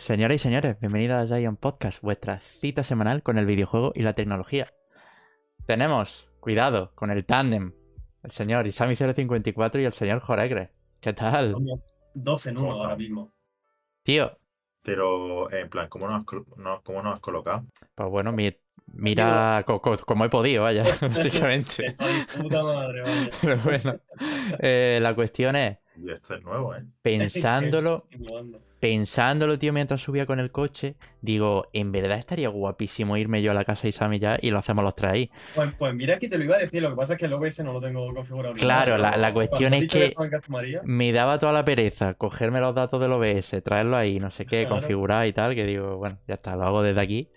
Señoras y señores, bienvenidos a Giant Podcast, vuestra cita semanal con el videojuego y la tecnología. Tenemos, cuidado, con el tándem, el señor Isami054 y el señor Joregre. ¿Qué tal? Somos dos en uno ahora mismo. Tío, Pero, en plan, ¿cómo nos no- cómo nos has colocado? pues bueno, mi- mira co- co- como he podido, vaya, básicamente. Puta madre, vaya. Pero bueno, eh, la cuestión es, esto es nuevo, ¿eh? pensándolo, pensándolo, tío, mientras subía con el coche, digo, en verdad estaría guapísimo irme yo a la casa de Isami ya y lo hacemos los tres ahí. Pues, pues mira que te lo iba a decir, lo que pasa es que el OBS no lo tengo configurado. Claro, nada, la- cuestión es que- María, Me daba toda la pereza cogerme los datos del OBS, traerlo ahí, no sé qué, Claro. configurar y tal, que digo, bueno, ya está, lo hago desde aquí.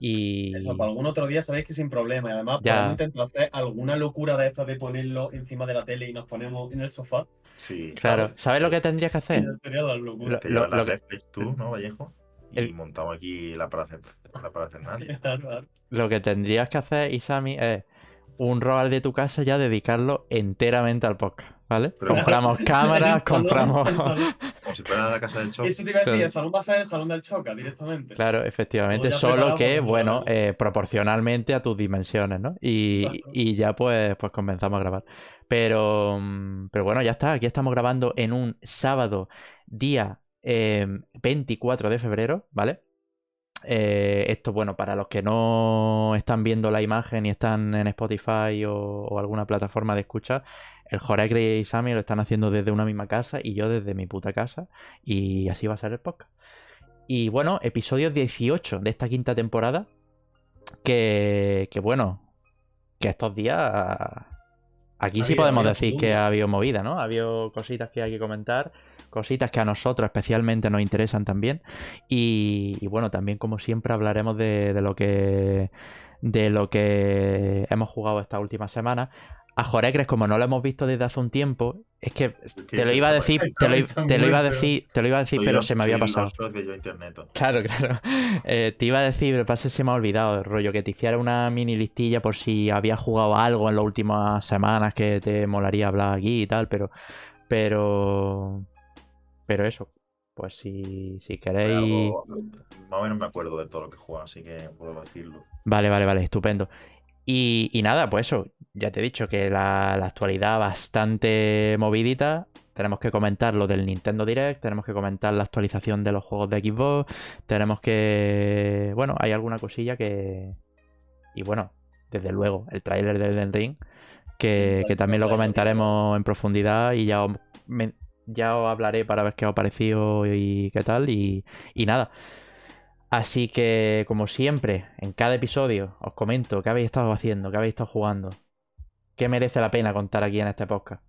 Y Eso, para algún otro día sabéis que sin problema. Y además, Ya. podemos intentar hacer alguna locura de estas de ponerlo encima de la tele y nos ponemos en el sofá. Sí. claro, ¿sabes lo que tendrías que hacer? Ya Sería la locura. Lo- Te la lo que- tú, ¿no, Vallejo? Y El- montamos aquí la para la. Claro, claro. Lo que tendrías que hacer, Isami, es un roll de tu casa ya dedicarlo enteramente al podcast, ¿vale? Pero- compramos cámaras, compramos... Como si fuera la casa del show. Eso te iba a decir, Claro. el salón va a ser el salón del Choca directamente. Claro, efectivamente, solo que, bueno, eh, proporcionalmente a tus dimensiones, ¿no? Y, Exacto. y ya pues, pues comenzamos a grabar. Pero, mm, pero bueno, ya está, aquí estamos grabando en un sábado, día eh, 24 de febrero, ¿vale? Eh, esto, bueno, para los que no están viendo la imagen y están en Spotify o, o alguna plataforma de escucha, el Joregre y Sammy lo están haciendo desde una misma casa y yo desde mi puta casa. Y así va a ser el podcast. Y bueno, episodio 18 de esta quinta temporada. Que, que bueno, que estos días. Aquí sí podemos decir que ha habido movida, ¿no? Ha habido cositas que hay que comentar, cositas que a nosotros especialmente nos interesan también. Y, y bueno, también como siempre hablaremos de, de lo que de lo que hemos jugado esta última semana. A Jorecres, como no lo hemos visto desde hace un tiempo, es que te lo iba a decir, te lo, te lo iba a decir, te lo iba a decir, pero se me había pasado. Claro, claro. Eh, te iba a decir, pero pasa que se me ha olvidado el rollo, que te hiciera una mini listilla por si habías jugado algo en las últimas semanas que te molaría hablar aquí y tal, pero. Pero. Pero eso. Pues si, si queréis. Algo- Más o menos me acuerdo de todo lo que he jugado, así que puedo decirlo. Vale, vale, vale, estupendo. Y, nada, pues eso, ya te he dicho que la, actualidad bastante movidita. Tenemos que comentar lo del Nintendo Direct, tenemos que comentar la actualización de los juegos de Xbox, tenemos que... Bueno, hay alguna cosilla que... Y bueno, desde luego, el tráiler de Elden Ring, que, también lo comentaremos en profundidad y ya os, ya os hablaré para ver qué os ha parecido y qué tal. Y, y nada. Así que, como siempre, en cada episodio os comento qué habéis estado haciendo, qué habéis estado jugando, qué merece la pena contar aquí en este podcast.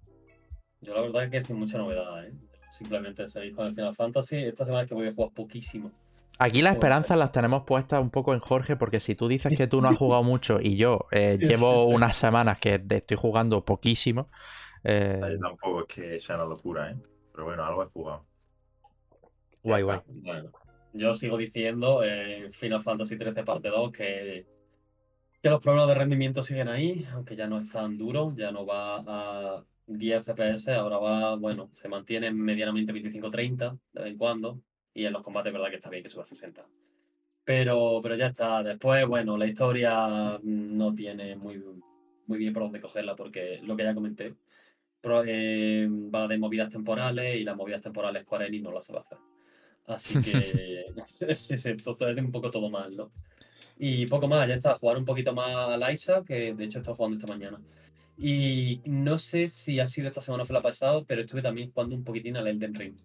Yo la verdad es que sin mucha novedad, ¿eh? Simplemente seguir con el Final Fantasy. Esta semana es que voy a jugar poquísimo. Aquí las esperanzas las tenemos puestas un poco en Jorge, porque si tú dices que tú no has jugado mucho y yo eh, llevo sí, sí. unas semanas que estoy jugando poquísimo, eh, Ahí Tampoco es que sea una locura, ¿eh? Pero bueno, algo he jugado. guay, guay. Bueno, yo sigo diciendo en Final Fantasy XIII parte 2 que, que los problemas de rendimiento siguen ahí, aunque ya no es tan duro, ya no va a 10 FPS, ahora va, bueno, se mantiene medianamente 25-30 de vez en cuando, y en los combates es verdad que está bien que suba a 60. Pero, pero ya está. Después, bueno, la historia no tiene muy, muy bien por dónde cogerla, porque lo que ya comenté, eh, va de movidas temporales y las movidas temporales Square Enix no las sabe hacer. Así que sí, sí, un poco todo mal, ¿no? Y poco más, ya está, jugar un poquito más a Liza, que de hecho he estado jugando esta mañana. Y no sé si ha sido esta semana o fue la pasada, pero estuve también jugando un poquitín al Elden Ring.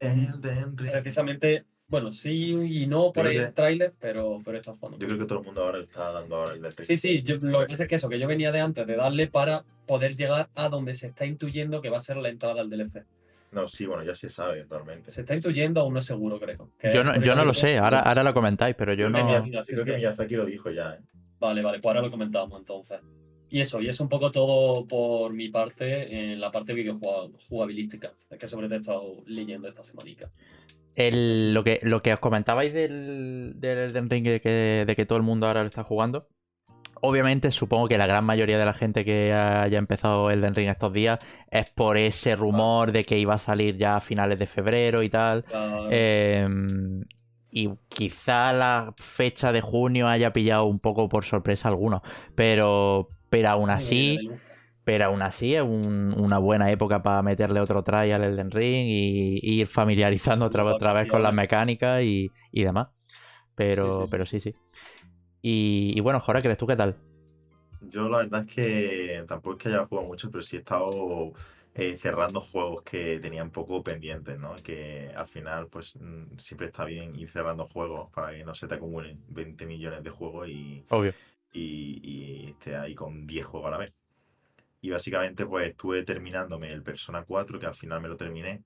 Elden Ring. Precisamente, bueno, sí y no por el que- tráiler, pero, pero estado jugando. Yo creo que todo el mundo ahora está dando ahora el Elden Ring. Sí, sí, yo, lo que pasa es que eso, que yo venía de antes de darle para poder llegar a donde se está intuyendo que va a ser la entrada al DLC. No, sí, bueno, ya se sabe realmente. Se está intuyendo, aún no es seguro, creo. Que Yo no, yo no lo sé, ahora, ahora lo comentáis, pero yo no... Miyazaki- Creo que Miyazaki lo dijo ya, ¿eh? Vale, vale, pues ahora lo comentamos entonces. Y eso, y es un poco todo por mi parte en la parte videojugabilística. Es que sobre todo he estado leyendo esta semanica. El- lo, que, lo que os comentabais del, del Elden Ring de que, de que todo el mundo ahora lo está jugando. Obviamente, supongo que la gran mayoría de la gente que haya empezado Elden Ring estos días es por ese rumor de que iba a salir ya a finales de febrero y tal. Eh, y quizá la fecha de junio haya pillado un poco por sorpresa a algunos, pero, pero aún así, pero aún así es un- una buena época para meterle otro try al Elden Ring y, y ir familiarizando otra, otra vez con las mecánicas y, y demás. Pero Sí, sí, pero sí, sí. Y, y bueno, Jorge, ¿crees tú qué tal? Yo la verdad es que tampoco es que haya jugado mucho, pero sí he estado eh, cerrando juegos que tenía un poco pendientes, ¿no? Que al final, pues mm, siempre está bien ir cerrando juegos para que no se te acumulen 20 millones de juegos y, Obvio. y, y esté ahí con 10 juegos a la vez. Y básicamente, pues estuve terminándome el Persona 4, que al final me lo terminé.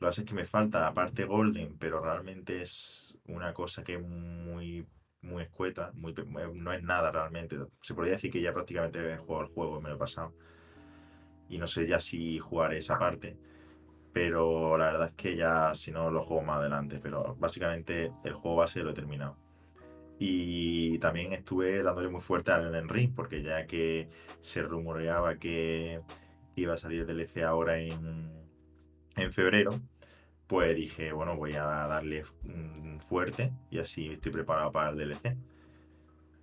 Lo que pasa es que me falta la parte Golden, pero realmente es una cosa que es muy, muy escueta, muy, pe- no es nada realmente. Se podría decir que ya prácticamente he jugado el juego, me lo pasado. Y no sé ya si jugaré esa parte. Pero la verdad es que ya, si no, lo juego más adelante. Pero básicamente el juego base lo he terminado. Y también estuve dándole muy fuerte al Elden Ring, porque ya que se rumoreaba que iba a salir DLC ahora en, en febrero, pues dije, bueno, voy a darle mm, fuerte y así estoy preparado para el DLC.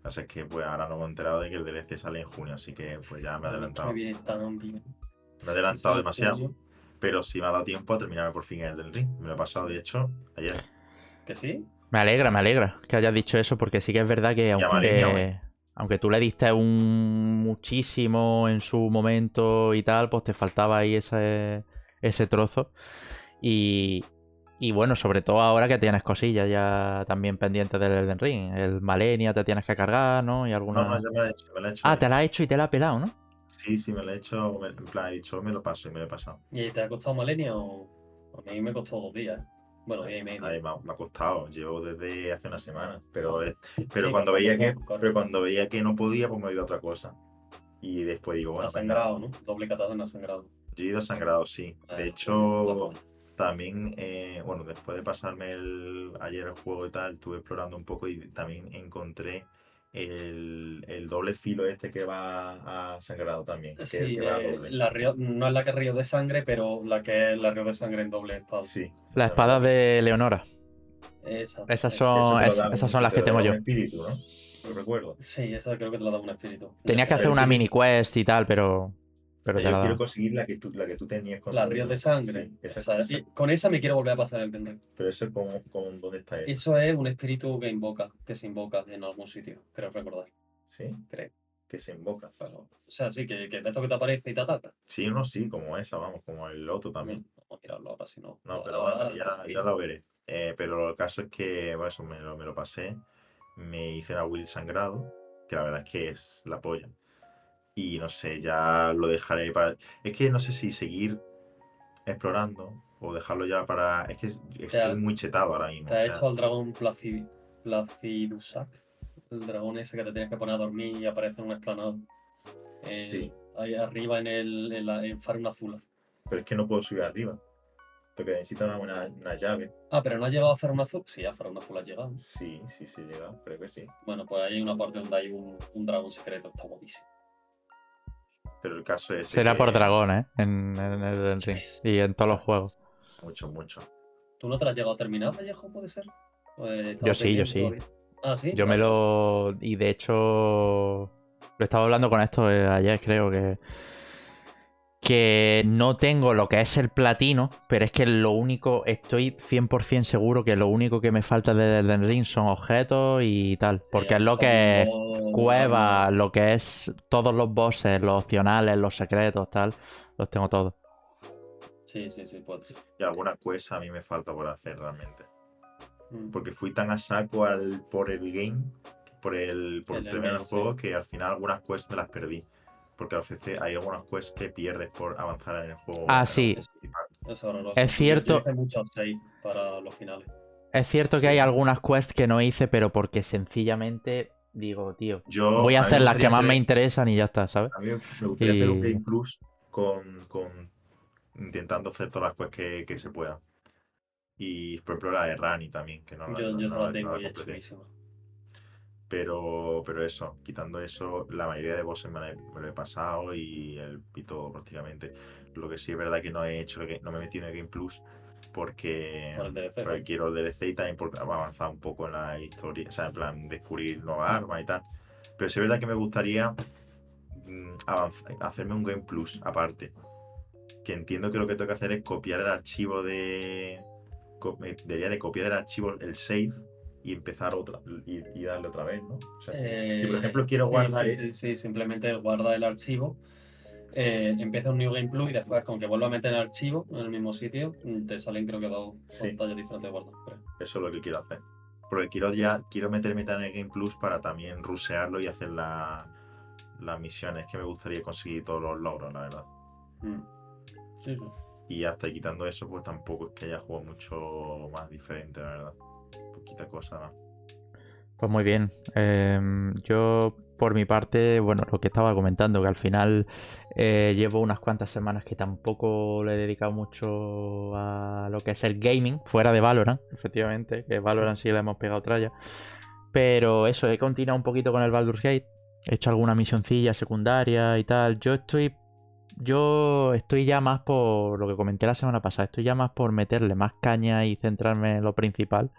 Así es que pues ahora no me he enterado de que el DLC sale en junio, así que pues ya me he adelantado. Me he adelantado demasiado, pero sí me ha dado tiempo a terminar por fin el del ring. Me lo he pasado, de hecho, ayer. ¿Que sí? Me alegra, me alegra que hayas dicho eso, porque sí que es verdad que aunque, aunque tú le diste un muchísimo en su momento y tal, pues te faltaba ahí ese, ese trozo. Y, y bueno, sobre todo ahora que tienes cosillas ya también pendientes del Elden Ring. El Malenia te tienes que cargar, ¿no? Y alguna... No, no, ya me lo he hecho. Me lo he hecho Ah, te la has hecho y te la ha pelado, ¿no? Sí, sí, me lo he hecho. me- En plan, he dicho, me lo paso y me lo he pasado. ¿Y te ha costado Malenia o...? A mí me costó dos días. Bueno, día y medio. Ay, me, ha, me ha costado, llevo desde hace una semana. Pero, pero Sí, cuando veía que, pero cuando veía que no podía, pues me iba a otra cosa. Y después digo, bueno, ha venga, sangrado, ¿no? Doble katana sangrado. yo he ido sangrado, sí. Ah, De la hecho. También, eh, bueno, después de pasarme el, ayer el juego y tal, estuve explorando un poco y también encontré el, el doble filo este que va a sangrado también. que Sí, que va a eh, doble. la río- no es la que río de sangre, pero la que es la río de sangre en doble espada. Sí. La espada de Leonora. Esa, Esas esa. son- es- esas son las que tengo yo. espíritu, ¿no? Lo recuerdo. Sí, esa creo que te la da un espíritu. Tenías que hacer una mini quest y tal, pero, pero te Yo quiero conseguir la que tú, la que tú tenías con La tu- río de sangre. Sí, esa- Esa- esa- y con esa me quiero volver a pasar el Ring. Pero eso con, con dónde está él. Eso es un espíritu que invoca, que se invoca en algún sitio, creo recordar. Sí, Creo. que se invoca. Pero, o sea, sí, que, que de esto que te aparece y te ataca. Sí, no, sí, como esa, vamos, como el otro también. Vamos a mirarlo ahora, si no. No, pero ahora- ya lo veré. Eh, pero el caso es que, bueno, eso me lo, me lo pasé. Me hice la Will sangrado, que la verdad es que es la polla. Y no sé, ya lo dejaré para. Es que no sé si seguir explorando o dejarlo ya para. Es que es- estoy muy chetado ahora mismo. Te o ha sea, hecho al dragón Placid- Placidusac. El dragón ese que te tienes que poner a dormir y aparece en un explanado. Eh, Sí. Ahí arriba en el en, la, en. Pero es que no puedo subir arriba. Porque necesito una, una, una llave. Ah, pero no ha llegado a Farm Azul. Sí, a Farm Azul ha llegado. Sí, sí, sí, he llegado, creo que sí. Bueno, pues ahí hay una parte donde hay un, un dragón secreto. Está guapísimo. Pero el caso es. Será que- por dragón, ¿eh? En, en el Elden Ring. Y en todos los juegos. Mucho, mucho. ¿Tú no te la has llegado a terminar, Vallejo, puede ser? ¿O, eh, estabas Yo sí, yo sí. Ah, sí. Yo me lo. Y de hecho. Lo estaba hablando con esto eh, ayer, creo que. Que no tengo lo que es el platino, pero es que lo único. Estoy 100% seguro que lo único que me falta de Elden Ring son objetos y tal. Porque es lo que es cueva, lo que es todos los bosses, los opcionales, los secretos, tal. Los tengo todos. Sí, sí, sí, puede ser. Y alguna cosa a mí me falta por hacer realmente. Mm. Porque fui tan a saco al, por el game, por el, por El sí. juego, que al final algunas quests me las perdí. Porque a veces hay algunas quests que pierdes por avanzar en el juego. Ah, sí. es. Es cierto- Yo hice muchos save para los finales. Es cierto que Sí. hay algunas quests que no hice, pero porque sencillamente digo, tío, Yo, voy a hacer las que más me interesan y ya está, ¿sabes? A mí me gustaría hacer un Y- Game Plus con, con intentando hacer todas las quests que, que se puedan. Y por ejemplo la de Rani también, que no la, Yo, no- no la no tengo la y es completé. chulísima. Pero, pero eso, quitando eso, la mayoría de bosses me, la he- me lo he pasado y, el, y todo prácticamente. Lo que sí es verdad que no he hecho, que no me he metido en el Game Plus porque, Por el DLC, porque quiero el DLC y también a avanzar un poco en la historia, o sea, en plan descubrir nuevas armas y tal. Pero sí es verdad que me gustaría mm, hacerme un Game Plus aparte. Que entiendo que lo que tengo que hacer es copiar el archivo de. debería de copiar el archivo, el save, y empezar otra y, y darle otra vez, ¿no? O sea, si- si por Eh, ejemplo quiero guardar. Sí, sí, sí, simplemente guarda el archivo, eh, empieza un New Game Plus y después, con que vuelva a meter el archivo en el mismo sitio, te salen creo que dos Sí. pantallas diferentes de guardar. creo. Eso es lo que quiero hacer. Porque quiero ya, quiero meterme en el Game Plus para también rusearlo y hacer la- las misiones que me gustaría conseguir todos los logros, la verdad. Mm. Sí, sí. Y hasta quitando eso, pues tampoco es que haya jugado mucho más diferente, la verdad. Poquita cosa más. Pues muy bien. Em, yo, por mi parte, bueno, lo que estaba comentando, que al final eh, llevo unas cuantas semanas que tampoco le he dedicado mucho a lo que es el gaming, fuera de Valorant, efectivamente, que Valorant sí le hemos pegado tralla. Pero eso, he continuado un poquito con el Baldur's Gate. He hecho alguna misioncilla secundaria y tal. Yo estoy. Yo estoy ya más por lo que comenté la semana pasada. Estoy ya más por meterle más caña y centrarme en lo principal.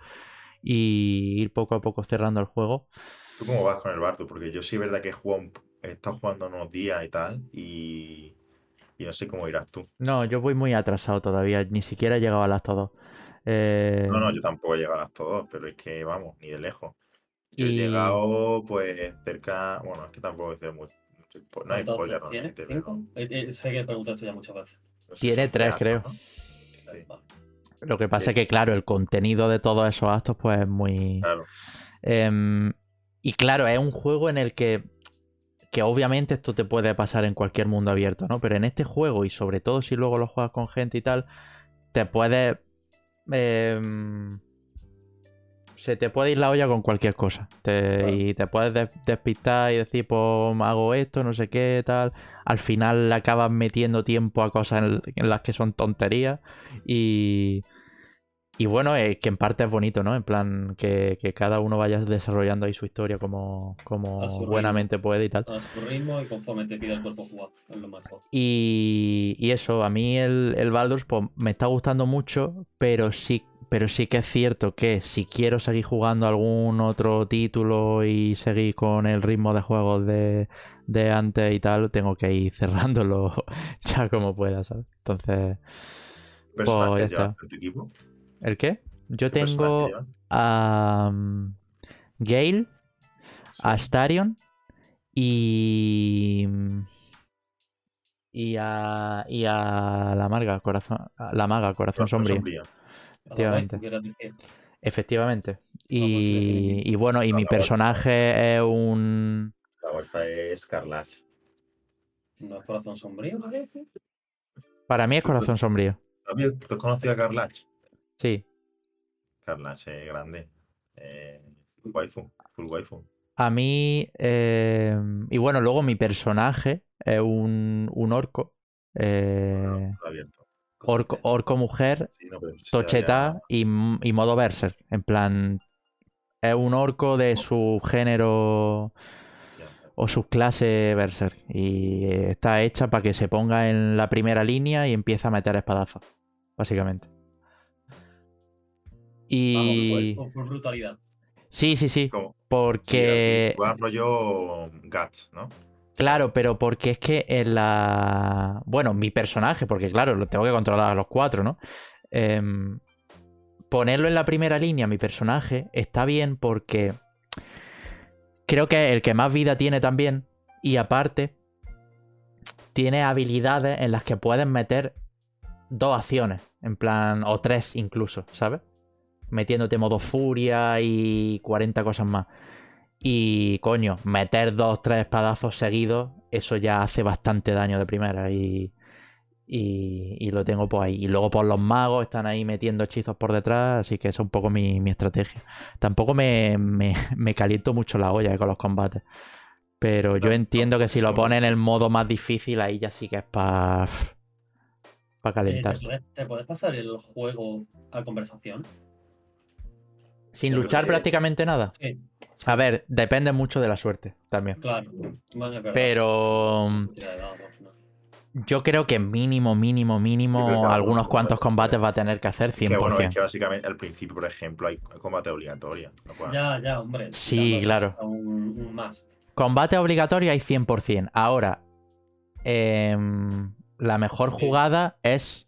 Y ir poco a poco cerrando el juego. ¿Tú cómo vas con el Bartu? Porque yo sí es verdad que he, jugado un- he estado jugando unos días y tal, y, y no sé cómo irás tú. No, yo voy muy atrasado todavía. Ni siquiera he llegado a las todos. Eh, No, no, yo tampoco he llegado a las todos, pero es que vamos, ni de lejos. Yo he llegado, pues, cerca. Bueno, es que tampoco voy a mucho. No hay ¿Cuántos spoiler, ¿Tiene? realmente. ¿Cinco? Eh, eh, sé que pregunté esto ya muchas veces. pero no sé, Tiene tres, creo. ¿no? Sí. Lo que pasa es que, claro, el contenido de todos esos actos, pues es muy. Claro. Em, y claro, es un juego en el que. Que obviamente esto te puede pasar en cualquier mundo abierto, ¿no? Pero en este juego, y sobre todo si luego lo juegas con gente y tal, te puede. em, se te puede ir la olla con cualquier cosa. Te- Claro. Y te puedes des- despistar y decir, pues hago esto, no sé qué, tal. Al final acabas metiendo tiempo a cosas en, en las que son tonterías. Y. Y bueno, es que en parte es bonito, ¿no? En plan, que, que cada uno vaya desarrollando ahí su historia como, como ritmo. buenamente puede y tal. A su ritmo y conforme te pide el cuerpo jugar. Es lo mejor. Y, y eso, a mí el, el Baldur's pues, me está gustando mucho, pero sí, pero sí que es cierto que si quiero seguir jugando algún otro título y seguir con el ritmo de juegos de, de antes y tal, tengo que ir cerrándolo ya como pueda, ¿sabes? Entonces, ¿Qué personajes ya está. en tu equipo? ¿El qué? Yo ¿Qué personajes tengo a um, Gale, Sí. a Astarion y. Y a, y a la maga, corazón, a la maga, corazón Corazón sombrío. Efectivamente. Efectivamente. pues Y, y bueno, y No, mi personaje es un. La UEFA es Carlach. ¿No es corazón sombrío? Para mí es corazón sombrío. ¿También ¿Tú has conocido a Carlach? Sí. Carlach es grande. Eh, full waifu. Full waifu. A mí. eh, y bueno, luego mi personaje es un, un orco. eh, abierto. orco, orco mujer Sí, no, Tocheta y, y modo Berserk. En plan, es un orco de su género o su clase Berserk. Y está hecha para que se ponga en la primera línea y empiece a meter espadazos, básicamente. Y... Vamos, brutalidad. Sí, sí, sí. Sí, Porque... has rollo Guts, ¿no? Claro, pero porque es que en la. Bueno, mi personaje, porque claro, lo tengo que controlar a los cuatro, ¿no? Em, ponerlo en la primera línea, mi personaje, está bien porque. Creo que es el que más vida tiene también. Y aparte, tiene habilidades en las que puedes meter dos acciones. En plan, o tres incluso, ¿sabes? Metiéndote modo furia y 40 cosas más. Y coño, meter dos, tres espadazos seguidos, eso ya hace bastante daño de primera. Y, y, y lo tengo por ahí. Y luego por los magos están ahí metiendo hechizos por detrás, así que esa es un poco mi, mi estrategia. Tampoco me, me, me caliento mucho la olla eh, con los combates. Pero yo entiendo que si lo ponen en el modo más difícil, ahí ya sí que es para para Eh, ¿te, calentarse. puedes, te puedes pasar el juego a conversación? Sin luchar que- prácticamente nada. Sí, A ver, depende mucho de la suerte también. claro. Bueno, es verdad. Pero. Yo creo que mínimo, mínimo, mínimo, que algunos cuantos combates, va a tener que hacer 100%. Que bueno, es que básicamente al principio, por ejemplo, hay combate obligatorio. Ya, ya, hombre. Sí, claro. Un, un must. Combate obligatorio hay 100%. Ahora, em, la mejor Sí. jugada es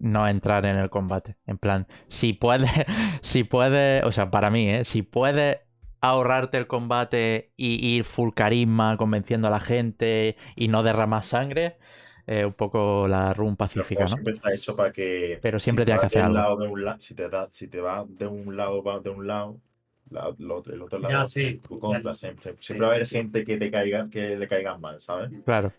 no entrar en el combate. En plan, si puedes, si puedes, o sea, para mí, ¿eh? Si puedes ahorrarte el combate y ir full carisma, convenciendo a la gente y no derramar sangre, eh, un poco la run pacífica, ¿no? siempre está hecho para que. Pero siempre si te tienes que hacer un algo. lado, de un la- si, te da- si te vas de un lado, vas de un lado, la- lo el otro lado. Ya, va a ser sí, Tu contra ya. siempre. Siempre va a haber sí. gente que te caiga, que le caigan mal, ¿sabes? Claro.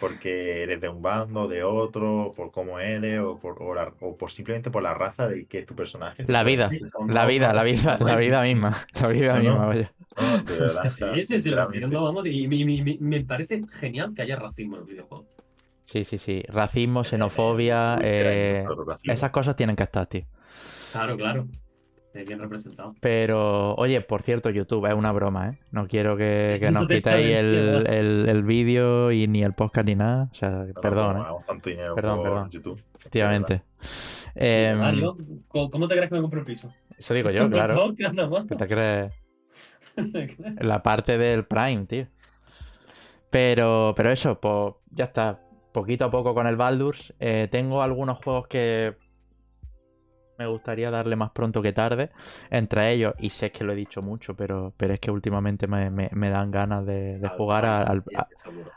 Porque eres de un bando, de otro, por cómo eres, o por, o la- o por simplemente por la raza de que es tu personaje. La vida. Sí, La vida, la vida, la vida misma. La vida No, misma, vaya. No, de verdad, Sí, sí, sí, lo entiendo, vamos. Y, y- y- y- me parece genial que haya racismo en los videojuegos. Sí, sí, sí. Racismo, xenofobia, eh, claro, racismo. esas cosas tienen que estar, tío. Claro, claro. Eh, Bien representado. Pero, oye, por cierto, YouTube es una broma, ¿eh? No quiero que, que nos quitéis el, el, el vídeo y ni el podcast ni nada. O sea, No, perdón, no, ¿eh? hagamos tanto dinero Perdón, por perdón. YouTube. Efectivamente. Em, Mario, ¿cómo cómo te crees que me compré el piso? eso digo yo, claro. ¿Qué te crees? La parte del Prime, tío. Pero, pero eso, pues ya está. Poquito a poco con el Baldur's. Eh, tengo algunos juegos que me gustaría darle más pronto que tarde. Entre ellos, y sé que lo he dicho mucho, pero, pero es que últimamente me, me- me dan ganas de, de Al jugar Final al, a-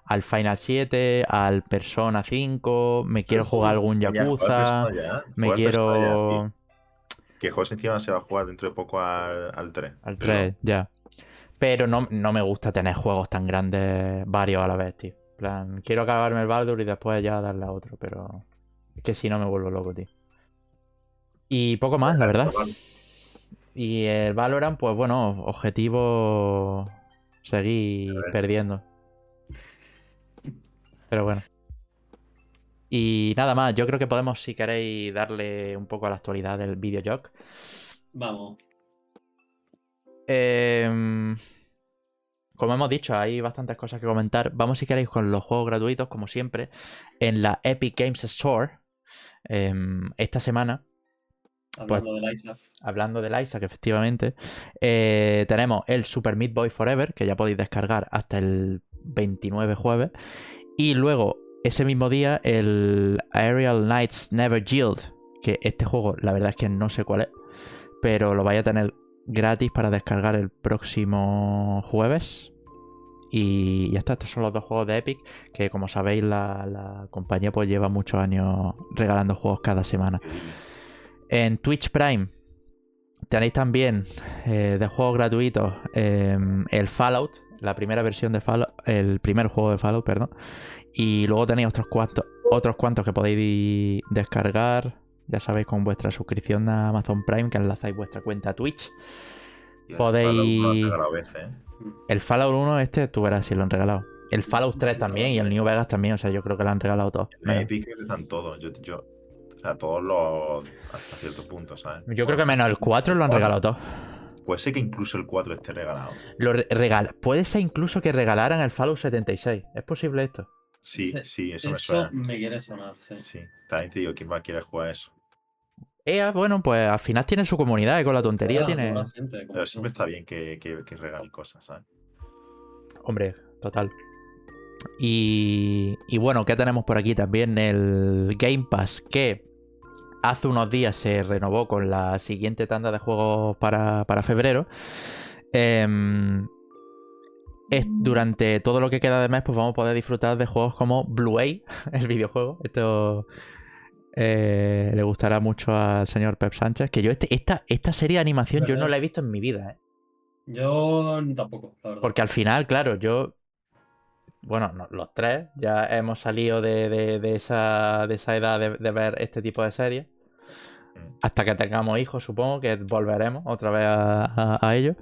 al Final 7, al Persona 5. Me quiero jugar algún Ya, Yakuza. Ya, Me ya, quiero. tío. Que juegos encima se va a jugar dentro de poco al, al 3. Al Pero 3, ya. Pero no, no me gusta tener juegos tan grandes varios a la vez, tío. En plan, quiero acabarme el Baldur y después ya darle a otro, pero es que si no me vuelvo loco, tío. Y poco más, la verdad. Y el Valorant, pues bueno, objetivo seguir perdiendo. Pero bueno. Y nada más, yo creo que podemos, si queréis, darle un poco a la actualidad del videojoc. Vamos. Em, como hemos dicho, hay bastantes cosas que comentar. Vamos, si queréis, con los juegos gratuitos, como siempre, en la Epic Games Store. em, esta semana, Hablando de la isla. hablando del Isaac, efectivamente, eh, tenemos el Super Meat Boy Forever, que ya podéis descargar hasta el 29 jueves. Y luego, ese mismo día, el Aerial Knights Never Yield, que este juego, la verdad es que no sé cuál es, pero lo vais a tener gratis para descargar el próximo jueves. Y ya está, estos son los dos juegos de Epic, que como sabéis, la, la compañía pues lleva muchos años regalando juegos cada semana. En Twitch Prime tenéis también eh, de juegos gratuitos eh, el Fallout, la primera versión de Fallout, el primer juego de Fallout, perdón. Y luego tenéis otros cuantos, otros cuantos que podéis descargar. Ya sabéis, con vuestra suscripción a Amazon Prime, que enlazáis vuestra cuenta a Twitch. podéis- ¿eh? El Fallout 1, este, tú verás si lo han regalado. El Fallout 3 también y el New Vegas también, o sea, yo creo que lo han regalado todos. En Epic están todos. Yo, yo, o sea, todos los. Hasta cierto punto, ¿sabes? Yo creo que menos el 4 lo han regalado todos. Puede ser que incluso el 4 esté regalado. Lo re- regal- Puede ser incluso que regalaran el Fallout 76. ¿Es posible esto? Sí, sí, eso, me suena. me quiere sonar, sí. Sí, también te digo, ¿quién va a querer jugar eso? EA, bueno, pues al final tiene su comunidad y con la tontería tiene. Pero tú. siempre está bien que, que, que regalen cosas, ¿sabes? Hombre, total. Y, y bueno, ¿qué tenemos por aquí? También el Game Pass, que hace unos días se renovó con la siguiente tanda de juegos para, para febrero. Em, es- durante todo lo que queda de mes, pues vamos a poder disfrutar de juegos como Blue A, el videojuego. Esto eh, le gustará mucho al señor Pep Sánchez. Que yo, este, esta, esta serie de animación, yo no la he visto en mi vida, ¿eh? Yo tampoco, la verdad. Porque al final, claro, yo. Bueno, no, los tres ya hemos salido de, de- de esa, de esa edad de, de ver este tipo de series. Hasta que tengamos hijos, supongo que volveremos otra vez a, a, a ello.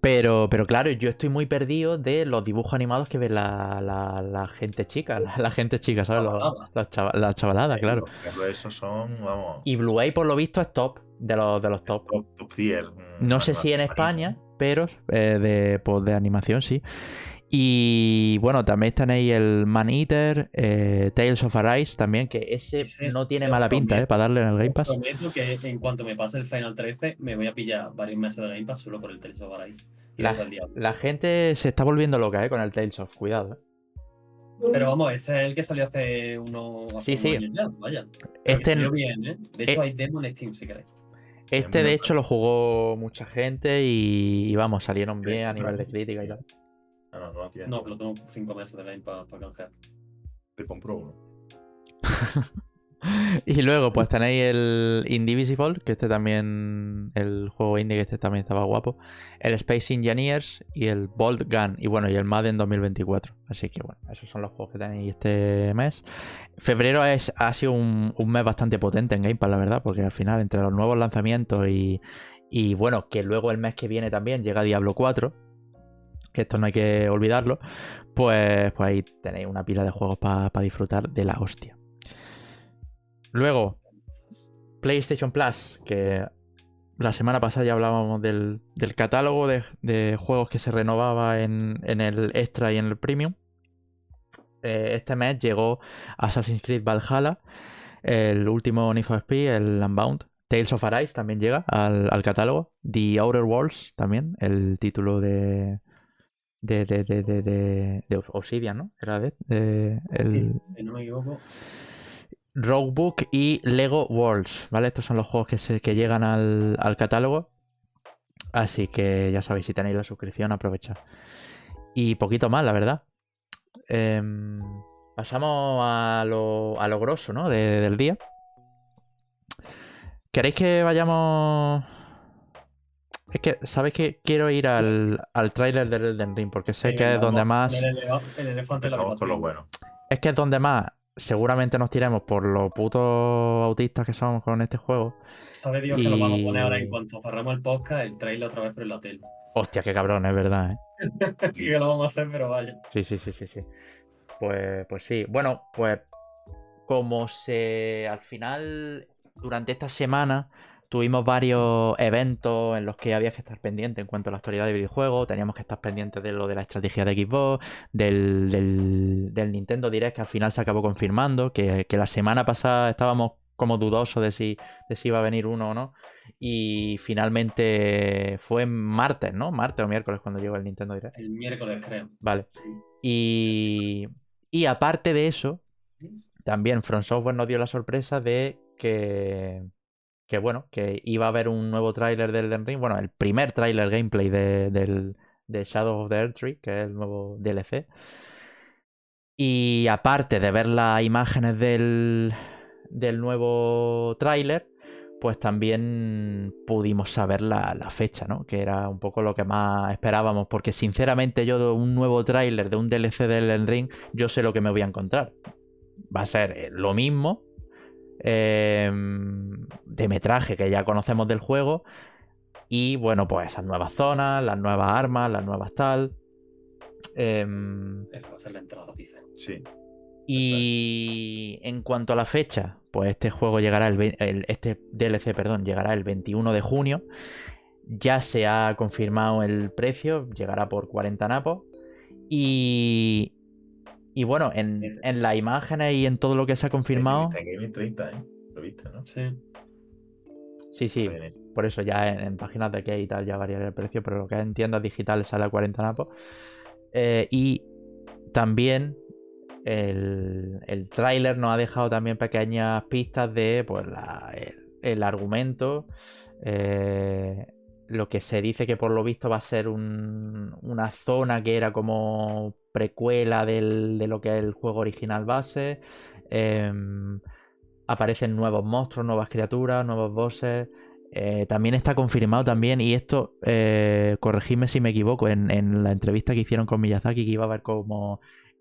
Pero, pero claro, yo estoy muy perdido de los dibujos animados que ve la, la- la gente chica. La, la gente chica, ¿sabes? Los- Chavalada. los chava- la chavalada, claro. Esos son, vamos, Y Blue A, por lo visto, es top de los, de los top. top, top tier. mm, No sé si en España, pero eh, de, pues, de animación sí. Y bueno, también tenéis el Man Eater, eh, Tales of Arise también, que ese, Ese no tiene mala pinta, ¿eh? prometo, Para darle en el Game Pass. prometo que en cuanto me pase el Final 13, me voy a pillar varios meses de Game Pass solo por el Tales of Arise. La, la gente se está volviendo loca, ¿eh? Con el Tales of, cuidado. ¿eh? Pero vamos, este es el que salió hace unos, hace Sí, unos sí. años ya, vaya. Este, salió bien, ¿eh? De hecho, eh, hay demo en Steam si queréis. este de hecho, lo jugó mucha gente y, y vamos, salieron bien a nivel de crítica y tal. Ah, no, no lo tienes. No, que lo tengo 5 meses de Game para canjear. Te compro uno. Y luego, pues tenéis el Indivisible, que este también, el juego indie, que este también estaba guapo. El Space Engineers y el Bolt Gun. Y bueno, y el Madden 2024. Así que bueno, esos son los juegos que tenéis este mes. Febrero es, ha sido un, un mes bastante potente en Game Pass, la verdad, porque al final, entre los nuevos lanzamientos y, y bueno, que luego el mes que viene también llega Diablo 4. Que esto no hay que olvidarlo. Pues, pues ahí tenéis una pila de juegos para disfrutar de la hostia. Luego, PlayStation Plus, que la semana pasada ya hablábamos del, del catálogo de, de juegos que se renovaba en, en el Extra y en el Premium. Eh, este mes llegó Assassin's Creed Valhalla, el último Need for Speed, el Unbound. Tales of Arise también llega al, al catálogo. The Outer Worlds también, el título de. De, de, de, de, de- de Obsidian, ¿no? Era de, de- el, Si no me equivoco. Roguebook y Lego Worlds, ¿vale? Estos son los juegos que, se, que llegan al, al catálogo. Así que ya sabéis, si tenéis la suscripción, aprovechad. Y poquito más, la verdad. Em, pasamos a lo, a lo grosso, ¿no? De- del día. ¿Queréis que vayamos...? Es que, ¿sabéis que quiero ir al, al tráiler del Elden Ring? Porque sé que es donde más... El, el elefante Empezamos con lo bueno. Es que es donde más seguramente nos tiremos por los putos autistas que somos con este juego. Sabe Dios que lo vamos a poner ahora Y- en cuanto cerramos el podcast, el trailer otra vez por la tele. Hostia, qué cabrón, es verdad, ¿eh? que lo vamos a hacer, pero vaya. Sí, sí, sí, sí, sí. Pues, pues sí. Bueno, pues como se al final, durante esta semana, tuvimos varios eventos en los que había que estar pendiente en cuanto a la actualidad de videojuegos. Teníamos que estar pendientes de lo de la estrategia de Xbox, del, del, del Nintendo Direct que al final se acabó confirmando, que, que la semana pasada estábamos como dudosos de si, de si iba a venir uno o no. Y finalmente fue martes, ¿no? Martes o miércoles cuando llegó el Nintendo Direct. El miércoles, creo. Vale. Y, y aparte de eso, también From Software nos dio la sorpresa de que, que bueno, que iba a haber un nuevo tráiler del Elden Ring. Bueno, el primer tráiler gameplay de, del, de Shadow of the Earth Tree, que es el nuevo DLC. Y aparte de ver las imágenes del, del nuevo tráiler, pues también pudimos saber la, la fecha, ¿no? Que era un poco lo que más esperábamos, porque sinceramente yo de un nuevo tráiler de un DLC del Elden Ring, yo sé lo que me voy a encontrar. Va a ser eh, lo mismo eh, de metraje que ya conocemos del juego y bueno, pues esas nuevas zonas, las nuevas armas, las nuevas tal. Em, Esa va a ser la entrada, dice. Sí. y en cuanto a la fecha, pues este juego llegará el, el- este DLC, perdón, llegará el 21 de junio. Ya se ha confirmado el precio, llegará por 40 napos. Y y bueno, en, en las imágenes y en todo lo que se ha confirmado, Está en Gaming 30, ¿eh? Lo viste, ¿no? Sí. sí, sí, por eso ya en, en páginas de que y tal ya variará el precio, pero lo que es en tiendas digitales sale a 40 napos. Eh, y también el, el tráiler nos ha dejado también pequeñas pistas de pues, la- el, el argumento. eh, lo que se dice que por lo visto va a ser un- una zona que era como precuela del- de lo que es el juego original base. Em, aparecen nuevos monstruos, nuevas criaturas, nuevos bosses. Eh, también está confirmado también, y esto, eh, corregidme si me equivoco, en, en la entrevista que hicieron con Miyazaki, que iba a haber como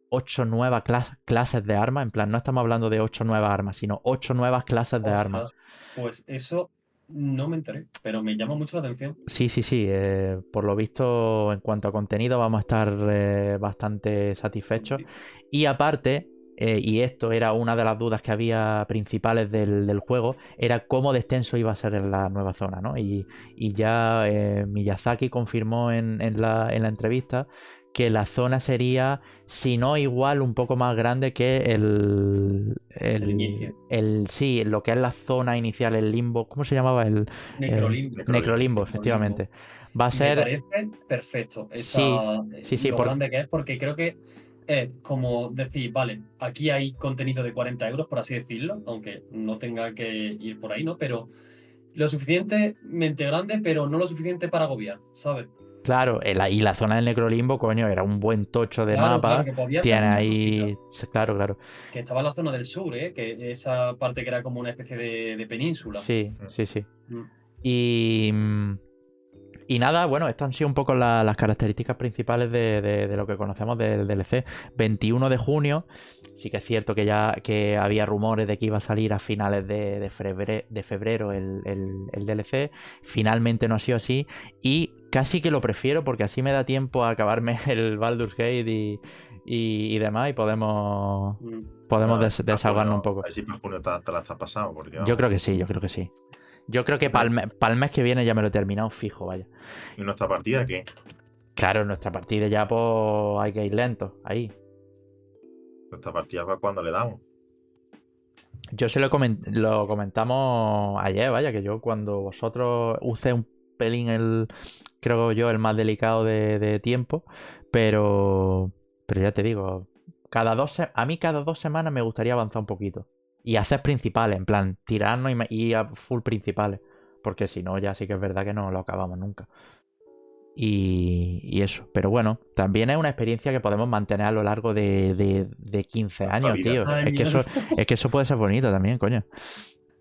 ocho nuevas clas- clases de armas. En plan, no estamos hablando de ocho nuevas armas, sino ocho nuevas clases de Ostras, armas. Pues eso no me enteré, pero me llama mucho la atención. Sí, sí, sí. eh, por lo visto, en cuanto a contenido, vamos a estar eh, bastante satisfechos. Y aparte, eh, y esto era una de las dudas que había principales del, del juego, era cómo de extenso iba a ser en la nueva zona, ¿no? Y, y ya eh, Miyazaki confirmó en, en la, en la entrevista que la zona sería, si no igual, un poco más grande que el. El, El inicio. el- sí, lo que es la zona inicial, el limbo. ¿Cómo se llamaba? El Necrolimbo. Necrolimbo, necrolimbo, efectivamente. Va a Me ser. parece perfecto. esa- Sí, sí, sí, Lo por- grande que es, porque creo que es como decir, vale, aquí hay contenido de 40 euros, por así decirlo, aunque no tenga que ir por ahí, ¿no? Pero lo suficientemente grande, pero no lo suficiente para agobiar, ¿sabes? Claro, el- y la zona del necrolimbo, coño, era un buen tocho de Claro, mapa. claro, que podía hacer Tiene ahí. Claro, claro. Que estaba en la zona del sur, ¿eh? Que esa parte que era como una especie de, de península. Sí, sí, sí. Mm. Y, mm, y nada, bueno, estas han sido un poco la- las características principales de, de- de lo que conocemos del DLC. 21 de junio, sí que es cierto que ya que había rumores de que iba a salir a finales de, de febre- de febrero el, el- el DLC. Finalmente no ha sido así. Y casi que lo prefiero porque así me da tiempo a acabarme el Baldur's Gate y, y- y demás y podemos, Mm. podemos des- desahogarnos un poco. A ver si para junio te, te la has pasado. Porque, Yo creo que sí, yo creo que sí. Yo creo que para el, mes que viene ya me lo he terminado fijo, vaya. ¿Y nuestra partida qué? Claro, nuestra partida ya pues hay que ir lento, ahí. Nuestra partida para cuando le damos. Yo se lo, comen- lo comentamos ayer, vaya, que yo cuando vosotros usé un pelín el, creo yo, el más delicado de, de tiempo, pero, pero ya te digo, cada dos, a mí cada dos semanas me gustaría avanzar un poquito y hacer principales, en plan, tirarnos y, y a full principales, porque si no ya sí que es verdad que no lo acabamos nunca. Y, y eso, pero bueno, también es una experiencia que podemos mantener a lo largo de, de, de 15 Toda años, tío. Ay, Es que, eso, es que eso puede ser bonito también, coño.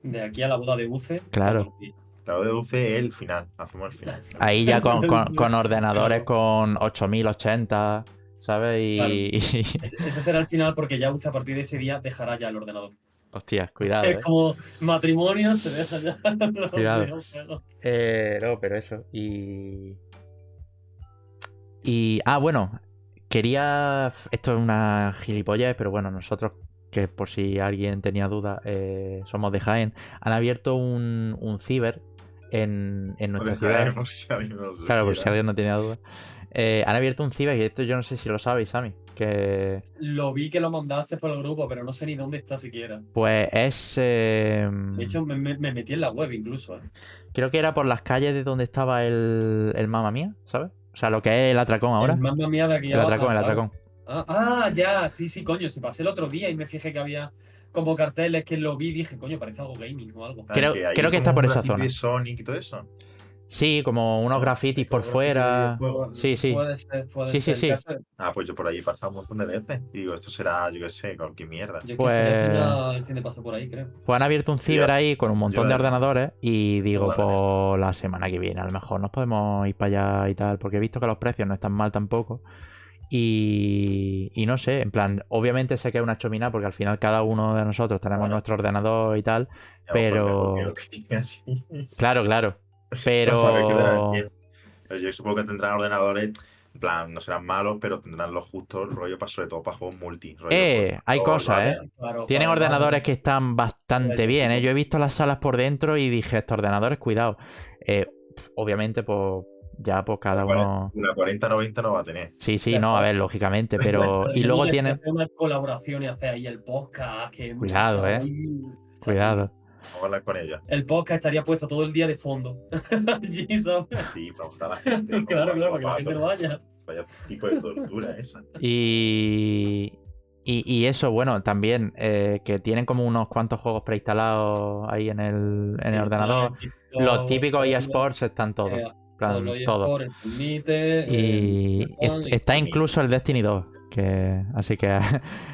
De aquí a la boda de Buce. Claro. todos los días. La deduce el final. Hacemos el final. Ahí ya con, con- con ordenadores con 8080, ¿sabes? Y, Ese, ese será el final porque ya Buce a partir de ese día dejará ya el ordenador. Hostias, cuidado, ¿eh? Es como matrimonio, se deja ya. los Cuidado. videojuegos. Eh, no, pero eso. Y. Y. Ah, bueno. Quería. Esto es una gilipollez, pero bueno, nosotros, que por si alguien tenía duda, eh, somos de Jaén, han abierto un, un ciber en, en nuestra ciudad. Si Claro, por si supiera. alguien no tenía duda. Eh, han abierto un ciber, y esto yo no sé si lo sabéis, Sammy. Que. Lo vi que lo mandaste por el grupo, pero no sé ni dónde está siquiera. Pues es. eh, De hecho, me, me- me metí en la web incluso. ¿eh? creo que era por las calles de donde estaba el, el Mamma Mía, ¿sabes? O sea, lo que es el atracón ahora. El mamma mía de aquí El abajo, atracón, el atracón. Ah, ah, ya, sí, sí, coño. Si pasé el otro día y me fijé que había como carteles que lo vi y dije, coño, parece algo gaming o algo. Ah, Creo- que está por esa zona. de Sonic y todo eso. Sí, como unos grafitis por fuera. Sí, sí. Puede ser, puede Sí, sí, ser. sí. Caso- Ah, pues yo por ahí he pasado un montón de veces. Y digo, esto será, yo qué sé, cualquier mierda. Yo Pues- que sé, el de paso por ahí, creo. Pues han abierto un ciber Yo- ahí con un montón yo- de ordenadores y digo, Vale. pues la semana que viene a lo mejor nos podemos ir para allá y tal, porque he visto que los precios no están mal tampoco. Y, y no sé, en plan, obviamente sé que es una chomina porque al final cada uno de nosotros tenemos nuestro ordenador y tal. Pero- que. Claro, claro. Pero... Yo supongo que tendrán ordenadores, en plan, no serán malos, pero tendrán los justos, rollo, para, sobre todo para juegos multi. rollo, Eh, pues, hay cosas. ¿eh? Claro, Tienen claro, ordenadores claro. que están bastante bien, ¿eh? Yo he visto las salas por dentro y dije, estos ordenadores, cuidado. Eh, obviamente, pues ya pues cada uno... Una 40-90 no va a tener. Sí, sí, no, a ver, lógicamente, pero... Y luego que tienen... una colaboración y hacer ahí el podcast. Que Cuidado, ¿eh? Cuidado. Vamos a hablar con ella. El podcast estaría puesto todo el día de fondo. Sí, para gustar a la gente. Claro, como- claro, para que la gente no vaya. Vaya tipo de tortura esa. Y... Y, y eso, bueno, también eh, que tienen como unos cuantos juegos preinstalados ahí en el, en el ordenador. Los típicos eSports están todos. Eh, plan, el Mite, Y el est- Batman, está incluso el Destiny 2. Que, así que.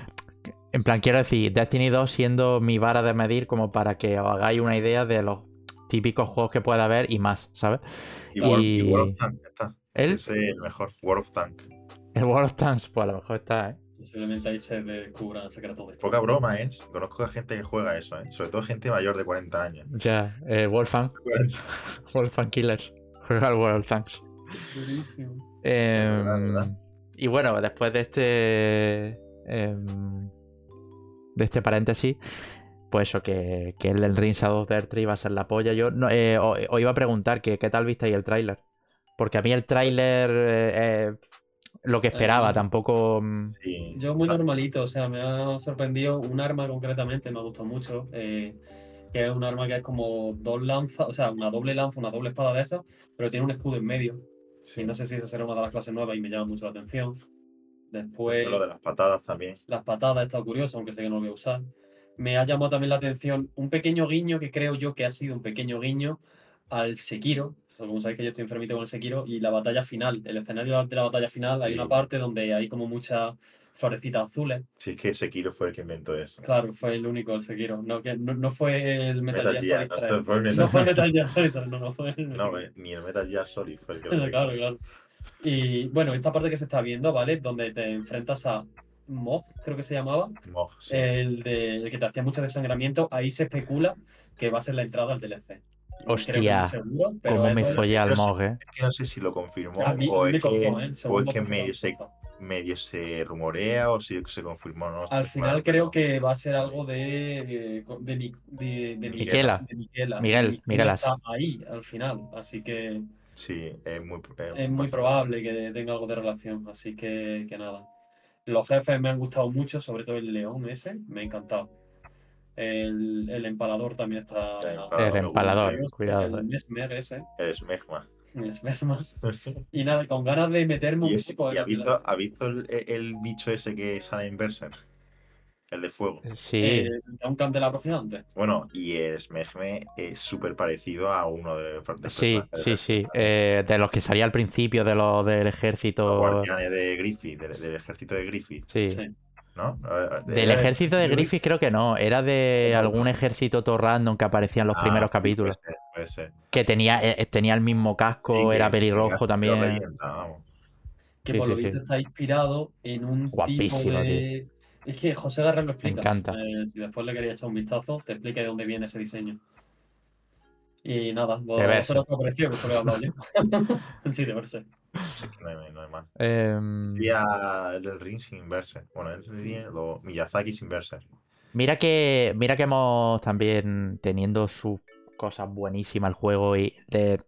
En plan, quiero decir, Destiny 2 siendo mi vara de medir como para que os hagáis una idea de los típicos juegos que pueda haber y más, ¿sabes? Y World, y Y- World of Tanks está. El, Ese es el mejor. World of Tanks. el World of Tanks, pues a lo mejor está, ¿eh? Posiblemente ahí se descubran secretos de Poca broma, ¿eh? Conozco a gente que juega eso, ¿eh? Sobre todo gente mayor de 40 años. Ya, eh, Wolfang, Wolfang Killers. Juega al World of Tanks. Em, verdad, verdad. y bueno, después de este. em, de este paréntesis. Pues eso, que, que el del Ring Shadow of the Earth iba a ser la polla. Yo no, eh, os, os iba a preguntar que qué tal visteis el tráiler. Porque a mí el tráiler. eh, eh, lo que esperaba, Eh, tampoco. mm, Sí. Yo muy normalito, o sea, me ha sorprendido un arma concretamente, me ha gustado mucho, eh, que es un arma que es como dos lanzas, o sea, una doble lanza, una doble espada de esas, pero tiene un escudo en medio. sí. Y no sé si esa será una de las clases nuevas y me llama mucho la atención. Después, Lo de las patadas también. las patadas está curioso, aunque sé que no lo voy a usar. Me ha llamado también la atención un pequeño guiño que creo yo que ha sido un pequeño guiño al Sekiro. O sea, como sabéis que yo estoy enfermito con el Sekiro y la batalla final, el escenario de la batalla final, hay una parte donde hay como muchas florecitas azules. Si es que Sekiro fue el que inventó eso. Claro, fue el único el Sekiro. No, que, no, no fue el Metal, Metal Gear Solid no 3. fue el No fue el Metal Gear Solid 3, no, no fue el No, eh, ni el Metal Gear Solid fue el que Claro, claro. Y bueno, esta parte que se está viendo, ¿vale? Donde te enfrentas a Mog, creo que se llamaba, Moj, sí. el, de, el que te hacía mucho desangramiento, ahí se especula que va a ser la entrada al DLC. Hostia, seguro, pero Cómo me follé al pero sí. Mog, eh. Es que no sé si lo confirmó o, es que, ¿eh? medio se, medio se rumorea o si se confirmó. No, Al final creo que va a ser algo de, de, de, de Miquela. de Miquela. Miguel, Miguelas. está ahí al final, así que Sí, es muy, es muy probable que tenga algo de relación, así que, que nada. Los jefes me han gustado mucho, sobre todo el león ese, me ha encantado. El, el empalador también está. El empalador, El empalador, cuidado. El eh. mesmer ese, el Smerma. Y nada, con ganas de meterme ¿Y, un ese- poco ha el- visto, ha visto el, el bicho ese que sale en Berserk? El de fuego. Sí. eh, un candelabro gigante. Bueno, y el Smegme es súper parecido a uno de los Sí, sí, de- sí. Eh, de los que salía al principio de los del Los ejército. guardianes de Griffith, del, del ejército de Griffith, Sí. Sí. ¿No? Del Era ejército de Griffith. Griffith creo que no. Era de algún ejército todo random que aparecía en los Ah, primeros sí, capítulos. Puede ser, puede ser. Que tenía, eh, tenía el mismo casco, Sí, que- era que pelirrojo lo también. revienta, que Sí, por sí, lo visto sí. está inspirado en un Guapísimo, tipo de... Es que José Garrer lo explica. encanta. Eh, si después le quería echar un vistazo, te explica de dónde viene ese diseño. Y nada, vos- De verse. vosotros os pareció que solo he hablado yo. sí, de verse. No hay, no hay más. Em, Sería el del Ring sin verse. Bueno, el del Ring, lo- Miyazaki sin verse. Mira que, mira que hemos también teniendo sus cosas buenísimas el juego y de,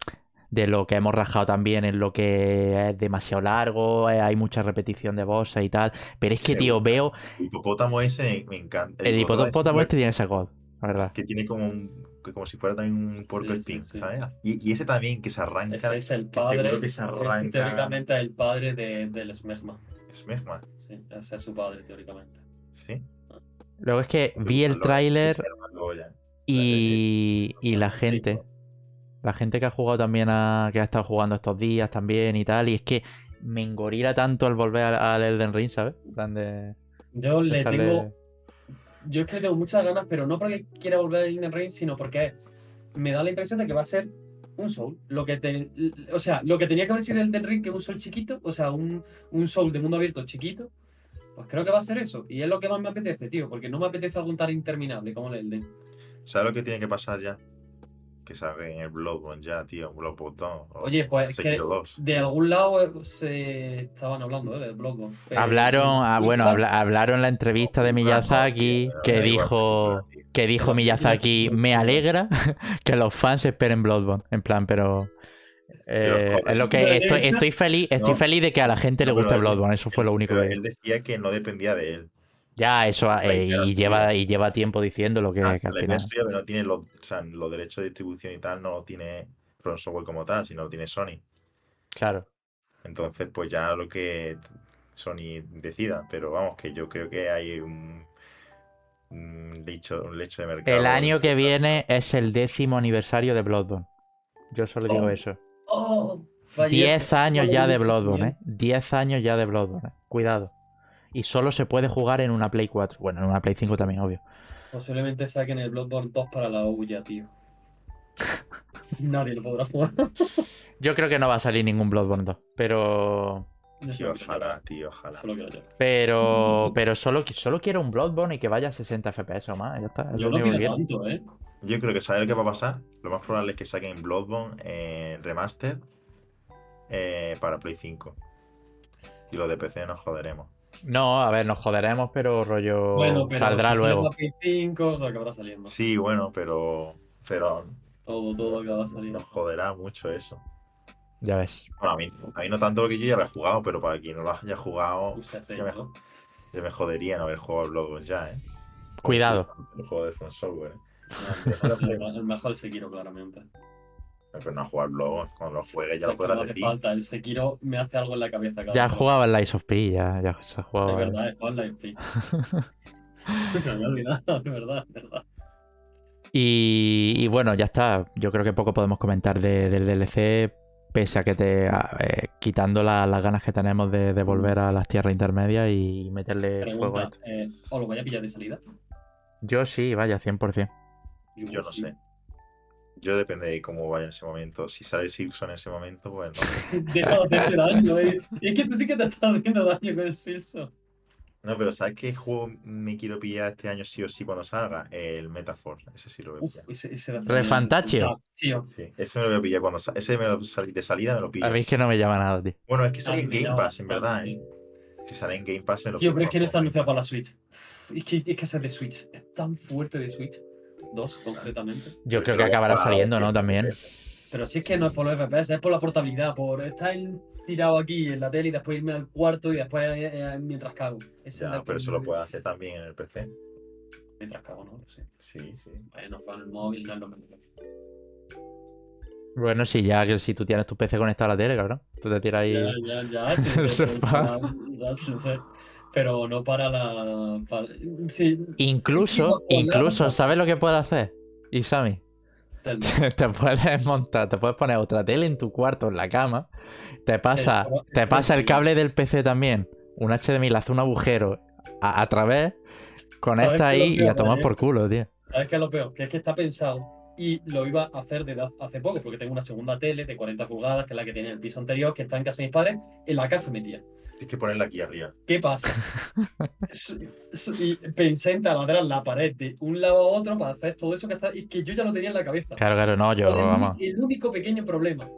de lo que hemos rajado también en lo que es demasiado largo, eh, hay mucha repetición de voces y tal. Pero es que, Sí, tío, veo El hipopótamo ese me, encanta. el hipopótamo ese este tiene que ser God, la verdad. Que tiene como un. que como si fuera también un porco Sí, sí, spin, sí. ¿sabes? Y, y ese también que se arranca. Ese es el que padre. que se es arranca. teóricamente el padre de, del Smegma. Es Megma, Sí, ese es su padre, teóricamente. ¿sí? Luego es que vi el tráiler se y, y la gente, la gente que ha jugado también, a, que ha estado jugando estos días también y tal, y es que me engorila tanto al volver al, Elden Ring, ¿sabes? De Yo le tengo. Yo es que tengo muchas ganas, pero no porque quiera volver a Elden Ring, sino porque me da la impresión de que va a ser un Soul. Lo que te, o sea, lo que tenía que haber sido el Elden Ring, que es un Soul chiquito, o sea, un, un Soul de mundo abierto chiquito, pues creo que va a ser eso. Y es lo que más me apetece, tío, porque no me apetece algo tan interminable como el Elden. ¿Sabes lo que tiene que pasar ya? Que salga en el Bloodborne ya, tío. Bloodborne 2. o Oye, pues que Sekiro 2. de algún lado eh, se estaban hablando ¿eh? del Bloodborne. Hablaron, ah, bueno, habla- hablaron en la entrevista de Miyazaki que dijo que dijo Miyazaki, me alegra que los fans esperen Bloodborne, en plan, pero eh, es lo que estoy, estoy feliz, estoy feliz de que a la gente le guste Bloodborne, eso fue lo único Pero que él decía que no dependía de él. Ya eso eh, y lleva y lleva tiempo diciendo lo que, Ah, que al la idea final es suya, pero no tiene los, o sea, los derechos de distribución y tal, no lo tiene From Software como tal, sino lo tiene Sony. claro. Entonces, pues ya lo que Sony decida. Pero vamos, que yo creo que hay un, un lecho, un lecho de mercado. El año que viene es el décimo aniversario de Bloodborne. Yo solo digo Oh. eso. ¡Oh! Vaya, 10 años ya de Bloodborne ¿eh? 10 años ya de Bloodborne. ¿eh? Cuidado. Y solo se puede jugar en una Play 4. Bueno, en una Play 5 también, obvio. Posiblemente saquen el Bloodborne 2 para la Ouya, tío. Nadie lo podrá jugar. Yo creo que no va a salir ningún Bloodborne 2. Pero. Yo Tío, ojalá, tío, ojalá. Solo quiero llorar. Pero. Pero solo, solo quiero un Bloodborne y que vaya a 60 FPS o más. Ya está. Es Yo lo no quiero. tanto, ¿eh? Yo creo que saber qué va a pasar. Lo más probable es que saquen Bloodborne en remaster eh, para Play 5. Y los de PC nos joderemos. No, a ver, nos joderemos, pero rollo. Bueno, pero saldrá si sale luego. la Play 5, o sea, acabará saliendo. Sí, bueno, pero, pero Todo, todo acaba saliendo. nos joderá mucho eso. Ya ves. Bueno, a mí, a mí no tanto porque yo ya lo he jugado, pero para quien no lo haya jugado, ya me, ya me jodería no haber jugado Bloodborne ya, ¿eh? Cuidado. El juego de From Software, ¿eh? No, el mejor- el mejor Sekiro, claramente. Pero no a jugar al Bloodborne, cuando lo juegues ya lo No podrás hace decir. falta, el Sekiro me hace algo en la cabeza. cada Ya vez. jugaba el Lies of P, ya, ya se ha De jugado. el- verdad, es online, sí. Se me había olvidado, de verdad, de verdad. Y, y bueno, ya está. Yo creo que poco podemos comentar de- del DLC, pese a que te. a- eh, quitando la- las ganas que tenemos de, de volver a las tierras intermedias y meterle fuego a Pregunta, esto. eh, ¿os lo voy a pillar de salida? Yo sí, vaya, 100%. Yo no sé. Yo depende de cómo vaya en ese momento. Si sale Silson en ese momento, pues no. Deja de hacerte daño, eh. Es que tú sí que te estás haciendo daño con el Silson. No, pero ¿sabes qué juego me quiero pillar este año sí o sí cuando salga? El Metaphor. Ese sí lo voy a Uf, pillar. ese, ese va a ¿El ser- Fantaccio? Sí, ese me lo voy a pillar cuando sa- Ese me lo sal- de salida me lo pillo. A mí es que no me llama nada, tío. Bueno, es que sale Ah, en me Game llama Pass, en verdad. ¿eh? Si sale en Game Pass me lo Tío, pillo pero es que no está anunciado para la Switch. Es que, es que de Switch es tan fuerte de Switch. Dos, concretamente. Yo creo que acabará saliendo, ¿no? También. Pero si es que no es por los FPS, es por la portabilidad, por estar en- tirado aquí en la tele y después irme al cuarto y después eh, eh, mientras cago. Esa Ya, pero eso lo puedes hacer también en el PC. Mientras cago, ¿no? Sí. Sí, sí. Bueno, con el móvil no es lo mismo. Bueno, sí, ya que si tú tienes tu PC conectado a la tele, cabrón. Tú te tiras ahí. Ya, ya, ya, sí, pero- Sofá. ya, sí, sí. Pero no para la. para- sí, Incluso, Sí, incluso, ¿sabes lo que puedes hacer? Isami, del- te puedes montar, te puedes poner otra tele en tu cuarto, en la cama. Te pasa, te pasa el cable del PC también. Un HDMI le hace un agujero a, a través, conecta ahí y a tomar por culo, tío. ¿Sabes qué es lo peor? Que es que está pensado y lo iba a hacer desde hace poco, porque tengo una segunda tele de 40 pulgadas, que es la que tiene el piso anterior, que está en casa de mis padres, en la casa metía. Tienes que ponerla aquí arriba. ¿Qué pasa? Y pensé en taladrar la pared de un lado a otro para hacer todo eso que está y que yo ya lo tenía en la cabeza. Claro, claro, no, yo, el, vamos. el único pequeño problema.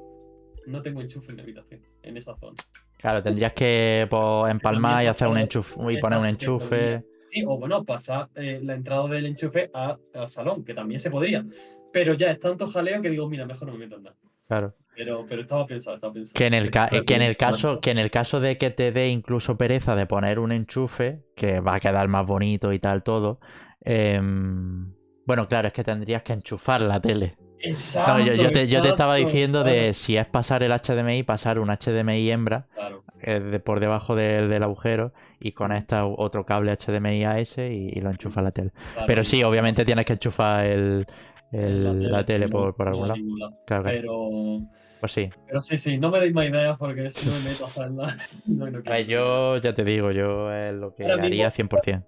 No tengo enchufe en mi habitación, en esa zona. Claro, tendrías que pues, empalmar y hacer un enchufe y poner un enchufe. Sí, o bueno, pasar eh, la entrada del enchufe al salón, que también se podría. Pero ya es tanto jaleo que digo, mira, mejor no me meto en nada. Claro. Pero, pero estaba pensado, estaba pensado. Que en el ca- que en el caso, que en el caso de que te dé incluso pereza de poner un enchufe, que va a quedar más bonito y tal todo. em, bueno, claro, es que tendrías que enchufar la tele. Exacto. No, yo, yo te, yo te estaba diciendo de si es pasar el HDMI, pasar un HDMI hembra Claro, eh, de por debajo del, del agujero y conecta otro cable HDMI a ese y, y lo enchufa a la tele. claro. Pero sí, obviamente tienes que enchufar el, el- la tele, por, por algún de lado. ningún lado. Claro, claro. Pero, Pues sí. pero sí, sí, no me deis más ideas porque si no me meto a hacerla. No, yo ya te digo, yo es lo que Ahora haría mismo- 100%.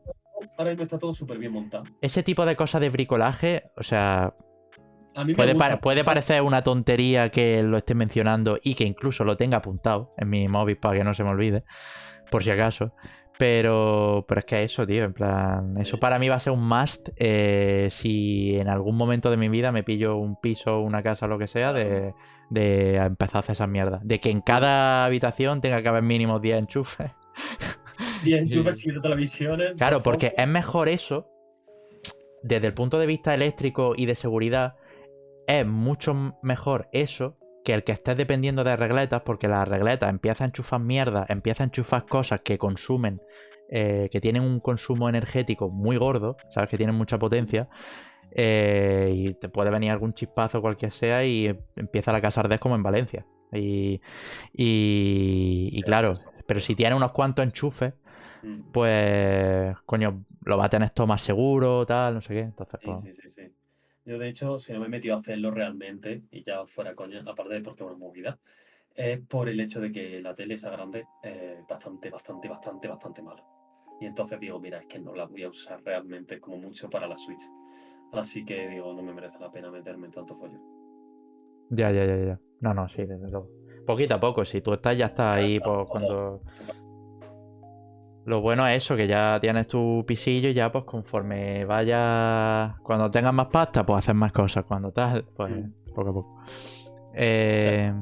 Ahora mismo está todo súper bien montado. Ese tipo de cosas de bricolaje, o sea, A mí me puede, gusta pa- puede parecer una tontería que lo esté mencionando y que incluso lo tenga apuntado en mi móvil para que no se me olvide, por si acaso. Pero, pero es que eso, tío, en plan, eso para mí va a ser un must eh, si en algún momento de mi vida me pillo un piso, una casa, lo que sea, de, de empezar a hacer esas mierdas. De que en cada habitación tenga que haber mínimo 10 enchufes. 10 enchufes, 7 televisiones. Claro, porque es mejor eso, desde el punto de vista eléctrico y de seguridad, es mucho mejor eso que el que estés dependiendo de regletas, porque las regletas empiezan a enchufar mierda, empiezan a enchufar cosas que consumen, eh, que tienen un consumo energético muy gordo, ¿sabes? Que tienen mucha potencia. Eh, y te puede venir algún chispazo, cualquier sea, y empieza la casa a arder como en Valencia. Y, y, y claro, pero si tiene unos cuantos enchufes, Mm. pues, coño, lo va a tener todo más seguro, tal, no sé qué. Entonces, Sí, pues, sí, sí, sí. Yo, de hecho, si no me he metido a hacerlo realmente, y ya fuera coña, aparte de porque es una movida, es por el hecho de que la tele esa grande es bastante, bastante, bastante, bastante mala. Y entonces digo, mira, es que no la voy a usar realmente como mucho para la Switch. Así que digo, no me merece la pena meterme en tanto follón. ya, ya, ya, ya. No, no, sí, desde luego. Poquito a poco, si tú estás, ya estás ahí, pues cuando. Lo bueno es eso, que ya tienes tu pisillo y ya, pues conforme vaya. Cuando tengas más pasta, pues hacer más cosas. Cuando tal, pues Mm. poco a poco. Eh,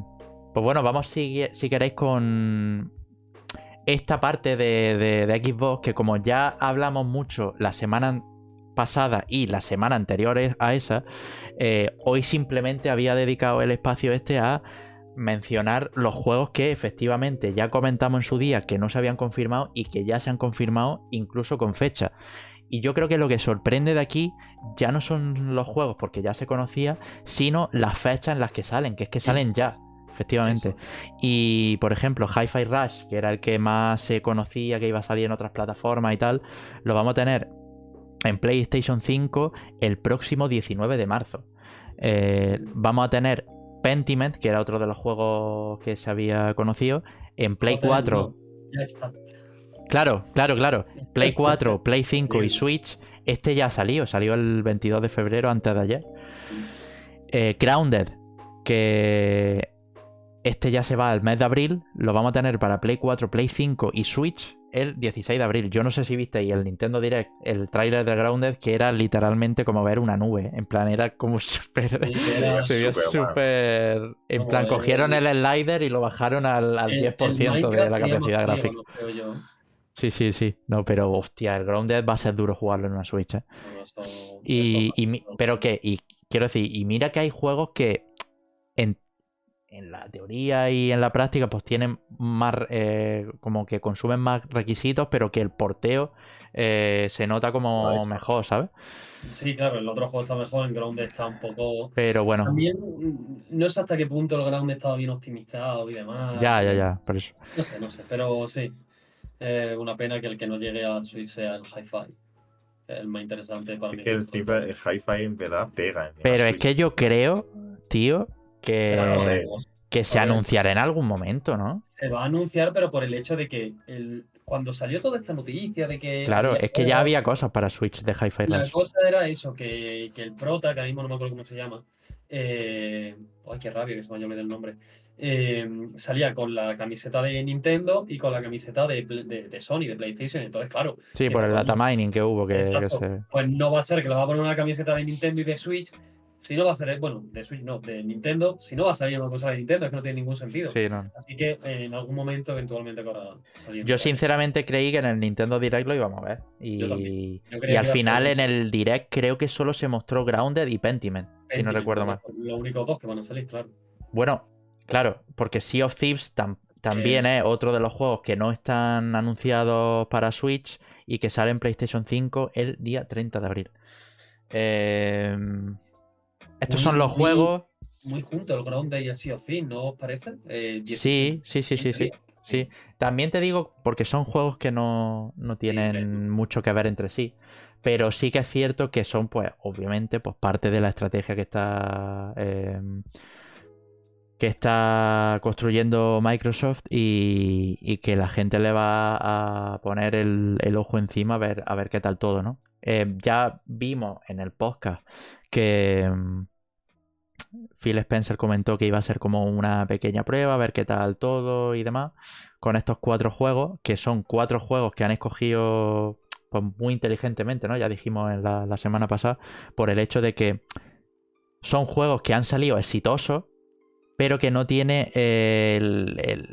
Pues bueno, vamos si, si queréis con esta parte de, de- de Xbox, que como ya hablamos mucho la semana pasada y la semana anterior a esa, eh, hoy simplemente había dedicado el espacio este a mencionar los juegos que efectivamente ya comentamos en su día que no se habían confirmado y que ya se han confirmado incluso con fecha. Y yo creo que lo que sorprende de aquí ya no son los juegos porque ya se conocía, sino las fechas en las que salen, que es que salen ya, efectivamente. Y por ejemplo, Hi-Fi Rush, que era el que más se conocía, que iba a salir en otras plataformas y tal, lo vamos a tener en PlayStation 5 el próximo 19 de marzo. Eh, vamos a tener Pentiment, que era otro de los juegos que se había conocido, en Play 4. Ya está. Claro, claro, claro. Play 4, Play 5 y Switch. Este ya salió, salió el 22 de febrero antes de ayer. Eh, Grounded, que este ya se va al mes de abril. Lo vamos a tener para Play 4, Play 5 y Switch el 16 de abril. Yo no sé si visteis el Nintendo Direct, el tráiler de Grounded, que era literalmente como ver una nube. En plan, era como súper. se vio súper. En plan, cogieron el slider y lo bajaron al, 10% de la capacidad gráfica. Sí, sí, sí. No, pero hostia, el Grounded va a ser duro jugarlo en una Switch. ¿eh? y, pero que, y quiero decir, y mira que hay juegos que en en la teoría y en la práctica pues tienen más, eh, como que consumen más requisitos, pero que el porteo eh, se nota como mejor, ¿sabes? Sí, claro, el otro juego está mejor, el Ground está un poco... Pero bueno. También mm, no sé hasta qué punto el Ground estaba bien optimizado y demás. Ya, ya, ya, por eso. No sé, no sé, pero sí. una pena que el que no llegue a Switch sea el Hi-Fi. El más interesante para mí. El, el Hi-Fi en verdad pega. pero es que yo creo, tío, que, que se anunciará en algún momento, ¿no? Se va a anunciar, pero por el hecho de que el, cuando salió toda esta noticia de que... Claro, es que ya había cosas para Switch de Hi-Fi La cosa era eso, que, el prota, que ahora mismo no me acuerdo cómo se llama, eh, ay, qué rabia que se me haya el nombre, eh, salía con la camiseta de Nintendo y con la camiseta de, de, Sony, de PlayStation. Entonces, claro. Sí, por el data mining que hubo. Que, Pues no va a ser que le va a poner una camiseta de Nintendo y de Switch si no va a salir, bueno, de Switch no, de Nintendo, si no va a salir una cosa de Nintendo, es que no tiene ningún sentido. Sí, no. Así que eh, en algún momento eventualmente acabará saliendo. Yo sinceramente creí que en el Nintendo Direct lo íbamos a ver. Y, y al final en el Direct creo que solo se mostró Grounded y Pentiment, si no recuerdo mal. Los únicos dos que van a salir, claro. Bueno, claro, porque Sea of Thieves también es otro de los juegos que no están anunciados para Switch y que sale en PlayStation 5 el día 30 de abril. Eh... Estos son los juegos. Muy juntos, el Ground y Sea of ¿no os parece? Eh, sí, sí, sí, sí, sí, También te digo, porque son juegos que no, tienen mucho que ver entre sí. Pero sí que es cierto que son, pues, obviamente, pues parte de la estrategia que está. Em, que está construyendo Microsoft y, que la gente le va a poner el, ojo encima a ver, a ver qué tal todo, ¿no? Eh, ya vimos en el podcast que, em, Phil Spencer comentó que iba a ser como una pequeña prueba, a ver qué tal todo y demás, con estos cuatro juegos, que son cuatro juegos que han escogido pues, muy inteligentemente, ¿no? Ya dijimos en la, semana pasada, por el hecho de que son juegos que han salido exitosos, pero que no tiene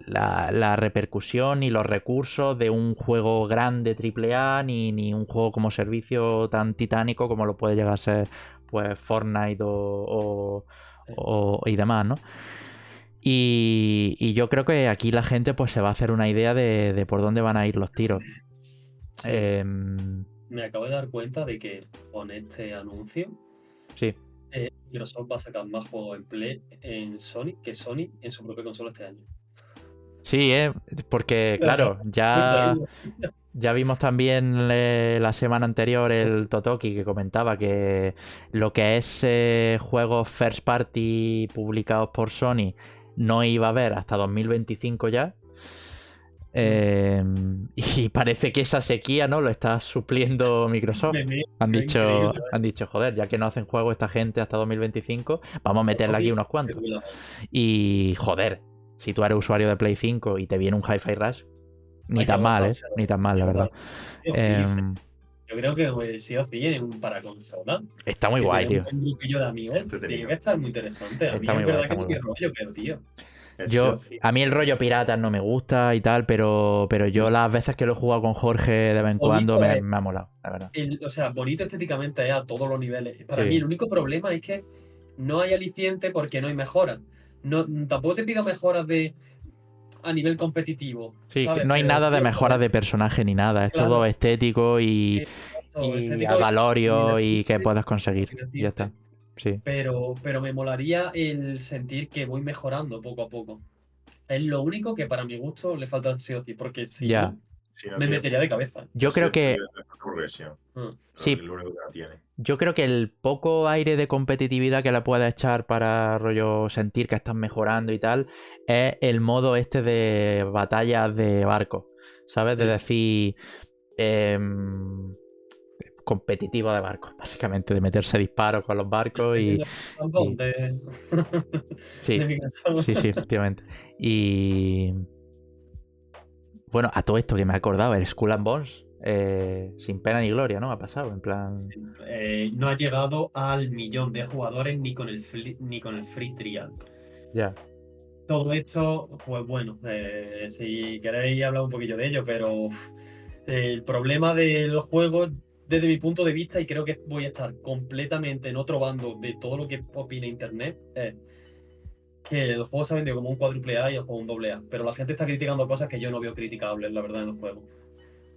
la, la, repercusión ni los recursos de un juego grande AAA, ni, ni un juego como servicio tan titánico como lo puede llegar a ser pues Fortnite o y demás, ¿no? Y, yo creo que aquí la gente pues se va a hacer una idea de, por dónde van a ir los tiros. Em, Me acabo de dar cuenta de que con este anuncio sí. Eh, Microsoft va a sacar más juegos en Play en Sony que Sony en su propia consola este año. Sí, eh, porque claro, ya, ya vimos también la semana anterior el Totoki que comentaba que lo que es eh, juegos first party publicados por Sony no iba a haber hasta 2025 ya. Em, y parece que esa sequía no lo está supliendo Microsoft. Han dicho, han dicho, joder, ya que no hacen juego esta gente hasta 2025, vamos a meterle aquí unos cuantos. Y joder, si tú eres usuario de Play 5 y te viene un Hi-Fi Rush, ni tan mal, ¿eh? Ni tan mal, la verdad. Em, yo creo que si os un para consola. Está muy guay, tío. Un grupillo de amigos. Tiene que estar muy interesante. A mí es verdad que es rollo, pero tío. Yo, a mí el rollo pirata no me gusta y tal, pero, pero yo las veces que lo he jugado con Jorge de vez en cuando me, me, ha molado, la verdad. o sea, bonito estéticamente es a todos los niveles. Para mí el único problema es que no hay aliciente porque no hay mejora. No, tampoco te pido mejoras de a nivel competitivo. Sí, no hay Pero, nada de mejora de personaje ni nada. Es Claro. todo estético y, todo y estético a y valorio y que puedas conseguir. Y ya está. Sí. Pero, pero me molaría el sentir que voy mejorando poco a poco. Es lo único que para mi gusto le falta o sí, porque si no, Me metería de cabeza. Yo creo que. Mm. Sí. Es lo único que no tiene. Yo creo que el poco aire de competitividad que le puedes echar para rollo sentir que estás mejorando y tal es el modo este de batallas de barco, ¿sabes? De decir em, competitivo de barco, básicamente, de meterse disparos con los barcos y y- sí, sí, sí, efectivamente. Y bueno, a todo esto que me he acordado, el Skull and Bones, eh, sin pena ni gloria, ¿no? Ha pasado, en plan. Eh, no ha llegado al millón de jugadores ni con el free, ni con el free trial. Ya. Todo esto, pues bueno, eh, si queréis hablar un poquillo de ello, pero uf, el problema del juego, desde mi punto de vista, y creo que voy a estar completamente en otro bando de todo lo que opina Internet, es que el juego se ha vendido como un cuádruple A y el juego un doble A, pero la gente está criticando cosas que yo no veo criticables, la verdad, en el juego.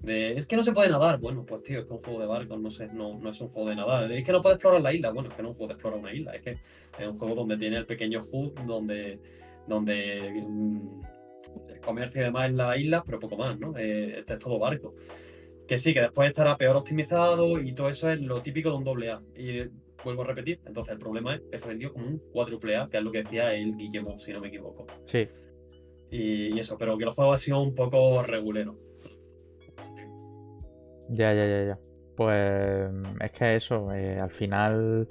Es que no se puede nadar, bueno, pues tío, es que un juego de barcos, no sé, no, no es un juego de nadar. Es que no puedes explorar la isla, bueno, es que no es un juego de explorar una isla, es que es un juego donde tiene el pequeño HUD, donde, donde mm, el comercio y demás en la isla, pero poco más, ¿no? Eh, este es todo barco. Que sí, que después estará peor optimizado y todo eso es lo típico de un doble A. vuelvo a repetir, entonces el problema es que se vendió como un cuádruple A, que es lo que decía el Guillermo, si no me equivoco. Sí. Y, y eso, pero que el juego ha sido un poco regulero. Ya, ya, ya, ya. Pues es que eso, eh, al final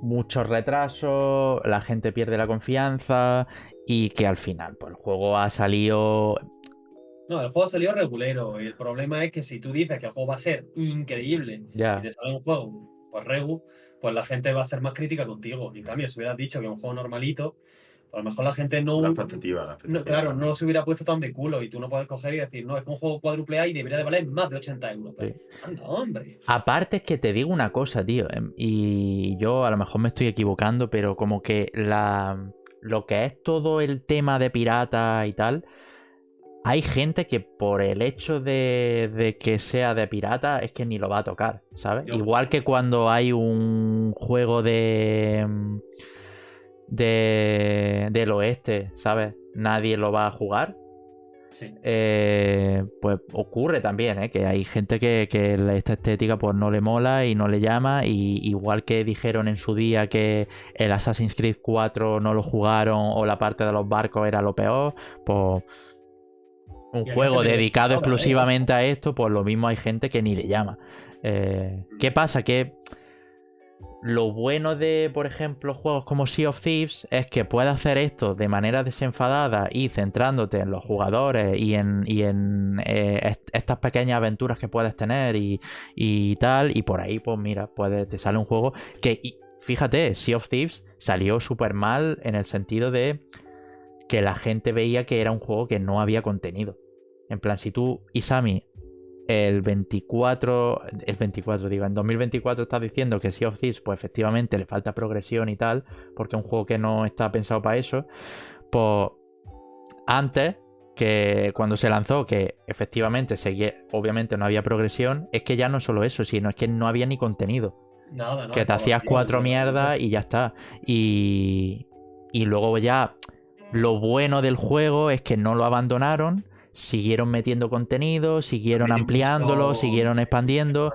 muchos retrasos, la gente pierde la confianza y que al final pues el juego ha salido... No, el juego ha salido regulero. Y el problema es que si tú dices que el juego va a ser increíble Ya, y te sale un juego, pues regu, pues la gente va a ser más crítica contigo. En cambio, si hubieras dicho que es un juego normalito, a lo mejor la gente no. Expectativas. las no, expectativas. claro, no se hubiera puesto tan de culo y tú no puedes coger y decir, no, es que un juego cuádruple A y debería de valer más de 80 euros. Pues, Anda, hombre. Aparte es que te digo una cosa, tío, em, y yo a lo mejor me estoy equivocando, pero como que la lo que es todo el tema de pirata y tal, hay gente que por el hecho de, de que sea de pirata es que ni lo va a tocar, ¿sabes? Yo- Igual que cuando hay un juego de mm, de del oeste, ¿sabes? Nadie lo va a jugar. Sí. Eh, pues ocurre también, ¿eh? que hay gente que, que esta estética pues no le mola y no le llama. Y igual que dijeron en su día que el Assassin's Creed 4 no lo jugaron o la parte de los barcos era lo peor, pues un juego dedicado exclusivamente a esto, pues lo mismo hay gente que ni le llama. Eh, ¿Qué pasa? Que lo bueno de, por ejemplo, juegos como Sea of Thieves es que puedes hacer esto de manera desenfadada y centrándote en los jugadores y en, y en eh, est- estas pequeñas aventuras que puedes tener y, y tal. Y por ahí, pues mira, puede, te sale un juego que, y fíjate, Sea of Thieves salió súper mal en el sentido de que la gente veía que era un juego que no había contenido. En plan, si tú, Isami, el 24, el 24 digo, en 2024 estás diciendo que Sea of Thieves, pues efectivamente le falta progresión y tal, porque es un juego que no está pensado para eso, pues antes que cuando se lanzó, que efectivamente seguía, obviamente no había progresión, es que ya no solo eso, sino es que no había ni contenido. Nada, no. que te hacías cuatro mierdas y ya está. Y, y luego ya lo bueno del juego es que no lo abandonaron, siguieron metiendo contenido, siguieron ampliándolo, mucho- siguieron expandiendo.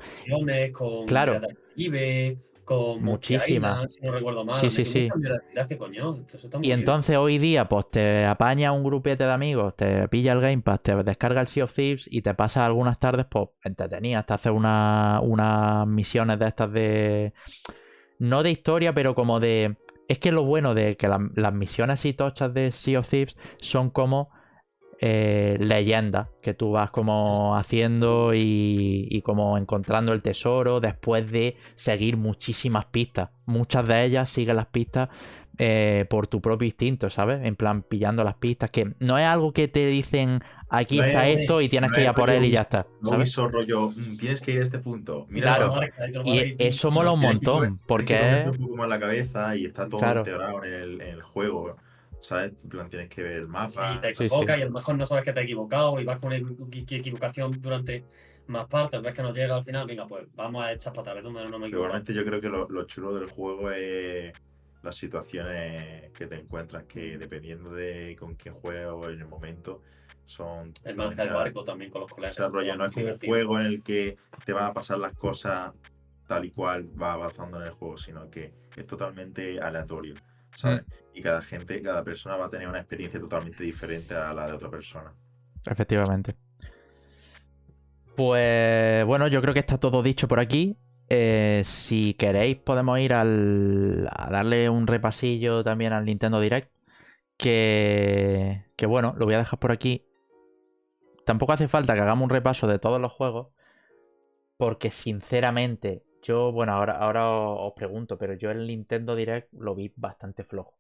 Con Claro. Caribe, con Muchísimas. Si no recuerdo mal. Sí, sí, sí. Y entonces hoy día, pues te apaña un grupete de amigos, te pilla el Game Pass, te descarga el Sea of Thieves y te pasas algunas tardes, pues entretenidas, te haces una- unas misiones de estas de. No de historia, pero como de. Es que lo bueno de que la- las misiones así tochas de Sea of Thieves son como eh, leyendas que tú vas como haciendo y, y como encontrando el tesoro después de seguir muchísimas pistas. Muchas de ellas siguen las pistas eh, por tu propio instinto, ¿sabes? En plan, pillando las pistas, que no es algo que te dicen aquí No está es- esto y tienes no que ir a por él y ya está. No hizo rollo, "Mm, tienes que ir a este punto. Mira, Claro. Y eso mola un que montón, poner- porque que es... un poco más la cabeza y está todo Claro. integrado en el, en el juego. ¿Sabes? En plan, tienes que ver el Sí, mapa. te Sí, equivocas sí. y a lo mejor no sabes que te has equivocado y vas con una equi- equi- equivocación durante más partes. Ves que no llega al final, venga, pues vamos a echar para atrás, donde no me Pero equivoco. Igualmente yo creo que lo, lo chulo del juego es las situaciones que te encuentras, que dependiendo de con quién juegas o en el momento, son... El manejar el barco también con los O colegas. sea, rollo, no es como un juego en el que te van a pasar las cosas tal y cual va avanzando en el juego, sino que es totalmente aleatorio, ¿sabes? Y cada gente, cada persona va a tener una experiencia totalmente diferente a la de otra persona. Efectivamente. Pues bueno, yo creo que está todo dicho por aquí. Eh, si queréis, podemos ir al, a darle un repasillo también al Nintendo Direct. Que, que bueno, lo voy a dejar por aquí. Tampoco hace falta que hagamos un repaso de todos los juegos. Porque sinceramente, yo, bueno, ahora, ahora os pregunto, pero yo el Nintendo Direct lo vi bastante flojo.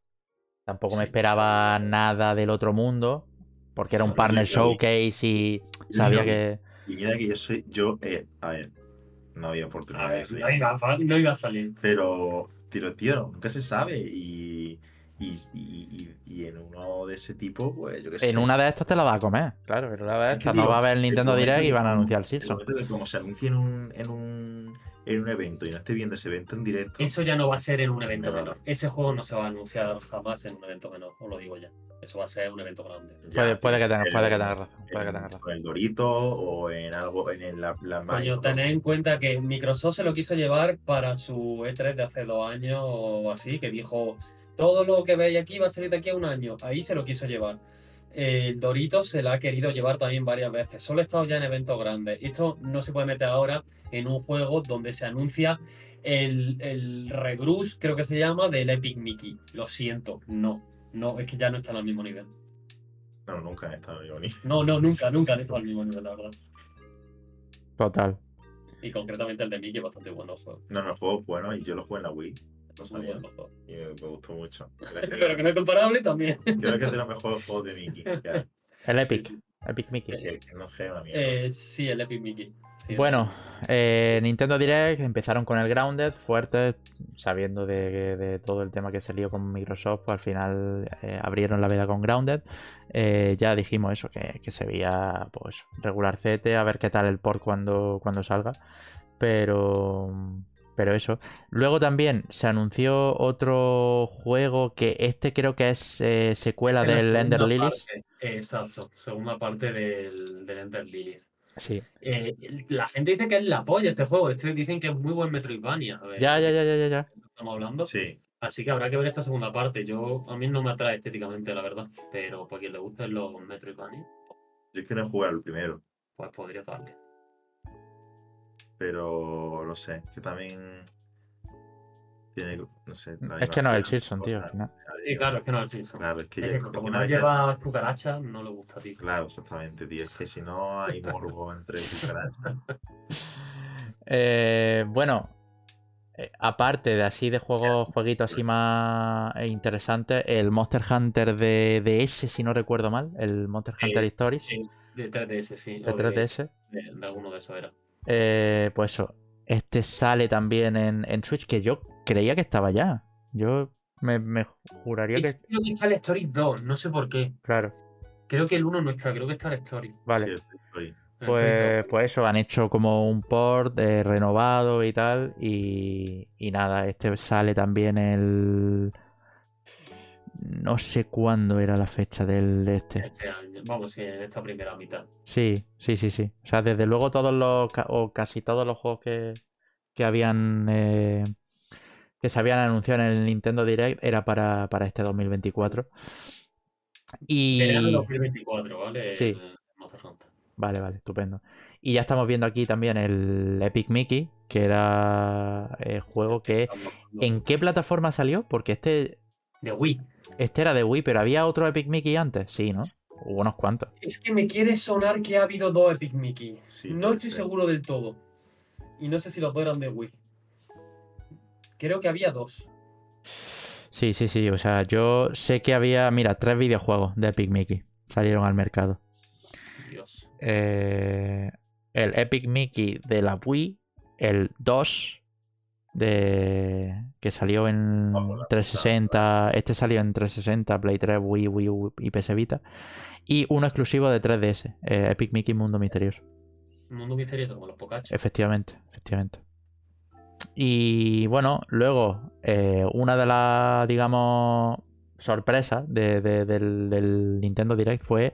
Tampoco me esperaba nada del otro mundo. Porque era un partner showcase y sabía que. Y mira que yo soy, yo, eh, a ver, no había A oportunidad ver, de salir. no iba a, fa- no iba a salir. Pero, tío, tío, nunca se sabe. Y, y, y, y- y en uno de ese tipo, pues yo qué sé. En una de estas te la vas a comer, claro. En una de Es que, estas no va a haber el Nintendo momento Direct y van a anunciar el momento que como se anuncie en un, en un, en un evento y no esté viendo ese evento en directo. Eso ya no va a ser en un evento menor. Ese juego no se va a anunciar jamás en un evento menor, os lo digo ya. Eso va a ser un evento grande. ya, Puede, puede que tengas, en- puede que tengas razón. Puede que en- tengas razón. Con el Dorito o en algo, en el- la, la Coño, tened en cuenta que Microsoft se lo quiso llevar para su E3 de hace dos años o así, que dijo, todo lo que veis aquí va a salir de aquí a un año. Ahí se lo quiso llevar. El Dorito se la ha querido llevar también varias veces. Solo ha estado ya en eventos grandes. Esto no se puede meter ahora en un juego donde se anuncia el, el Rebruce, creo que se llama, del Epic Mickey. Lo siento, no. No, es que ya no está al mismo nivel. No, nunca he estado yo ni. No, no, nunca, nunca han estado al mismo nivel, la verdad. Total. Y concretamente el de Mickey es bastante bueno el juego. No, no, el juego es bueno y yo lo jugué en la Wii. Lo sabía. el. Y me, me gustó mucho. Pero que no es comparable también. Creo que es de los mejores juegos de Mickey. El Epic. Epic Mickey. Que- que no es una mierda. Eh, sí, el Epic Mickey. Sí, Bueno, eh, Nintendo Direct empezaron con el Grounded, fuerte, sabiendo de, de todo el tema que se lió con Microsoft, pues al final eh, abrieron la veda con Grounded. Eh, ya dijimos eso, que, que se veía pues regular CT, a ver qué tal el port cuando, cuando salga. Pero, pero eso. Luego también se anunció otro juego que este creo que es eh, secuela Es del Ender segunda Lilies. parte, Exacto, segunda parte del, del Ender Lily. Sí. Eh, la gente dice que es la polla este juego. Este dicen que es muy buen Metroidvania. A ver, Ya, ya, ya, ya, ya, ya. Estamos hablando. Sí, Así que habrá que ver esta segunda parte. Yo A mí no me atrae estéticamente, la verdad. Pero para quien le gusten los Metroidvania, yo es que no he jugado el primero, pues podría darle. Pero no sé, que también tiene, no sé. Es que no es el Silson, tío, al cosas, final. Y claro, es que no es el Simpson. Claro, es que, Es ya- que es que como no lleva cucarachas, no le gusta a ti. Claro, exactamente, tío. Es que si no hay morbo entre cucarachas. Eh, bueno, eh, aparte de así de juegos, jueguitos así más eh, interesantes, el Monster Hunter de DS, si no recuerdo mal, el Monster Sí, Hunter Stories Sí, de 3DS, sí. de o 3DS, De, de alguno de esos era. Eh, pues eso, este sale también en, en Switch, que yo creía que estaba ya. Yo me, me juraría que... Creo que está el Story 2, no sé por qué. Claro, Creo que el 1 no está, creo que está el Story. vale. Sí, estoy- estoy- El Story Pues, pues eso, han hecho como un port eh, renovado y tal. Y, y nada, este sale también el. No sé cuándo era la fecha del de 2, este. este año. Vamos, sí, en esta primera mitad. Sí, sí, sí, sí. O sea, desde luego todos los. o casi todos los juegos que, que habían. eh, que se habían anunciado en el Nintendo Direct era para, para este 2024. Verano Y. 2024, ¿vale? Sí. El. Vale, vale, estupendo. Y ya estamos viendo aquí también el Epic Mickey, que era el juego que... ¿En qué plataforma salió? Porque este, De Wii. Este era de Wii, pero ¿había otro Epic Mickey antes? Sí, ¿no? Hubo unos cuantos. Es que me quiere sonar que ha habido dos Epic Mickey. sí, no estoy seguro del todo. Y no sé si los dos eran de Wii. Creo que había dos. Sí, sí, sí. O sea, yo sé que había, mira, tres videojuegos de Epic Mickey salieron al mercado. eh, el Epic Mickey de la Wii, el 2 de que salió en Vamos, la 360, este salió en 360, Play 3, Wii, Wii U y PS Vita, y uno exclusivo de 3DS, eh, Epic Mickey Mundo Misterioso. Un mundo misterioso como los Pocachos. Efectivamente, efectivamente. Y bueno, luego, eh, una de las, digamos, sorpresas de- de- del, del Nintendo Direct fue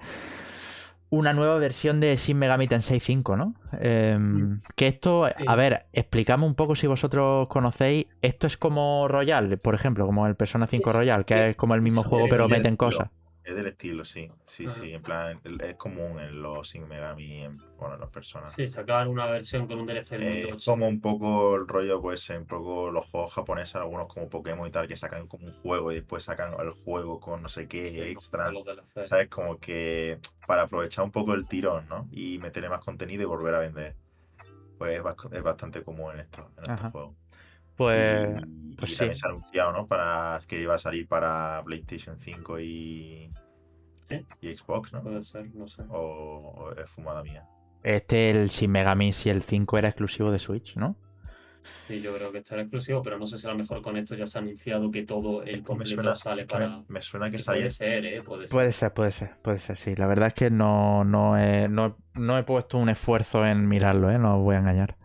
una nueva versión de Shin Megami Tensei 5, ¿no? Em, que esto, a ver, explicadme un poco si vosotros conocéis. Esto es como Royal, por ejemplo, como el Persona 5 Es- Royal, que es como el mismo juego, pero meten cosas. Es del estilo, sí. Sí, Ajá. sí. En plan, es común en los Shin Megami, en, bueno, en las personas. Sí, sacaban una versión con un DLC muy Eh, tocho. como un poco el rollo, pues, un poco los juegos japoneses, algunos como Pokémon y tal, que sacan como un juego y después sacan el juego con no sé qué Sí, extra. los. ¿Sabes? Como que para aprovechar un poco el tirón, ¿no? Y meterle más contenido y volver a vender. Pues es, bas- es bastante común en estos, en estos juegos. Pues, y, pues y sí. también se ha anunciado, ¿no? Para que iba a salir para PlayStation 5 y, Sí. y Xbox, ¿no? Puede ser, no sé. O, o es fumada mía. este, el Shin Megami, si el 5 era exclusivo de Switch, ¿no? Sí, yo creo que estará exclusivo, pero no sé si a lo mejor con esto ya se ha anunciado que todo el Me completo suena, sale para. me suena que que salía puede ser, ¿eh? Puede ser. Puede ser, puede ser, puede ser, sí. La verdad es que no, no, he, no, no he puesto un esfuerzo en mirarlo, ¿eh? No os voy a engañar.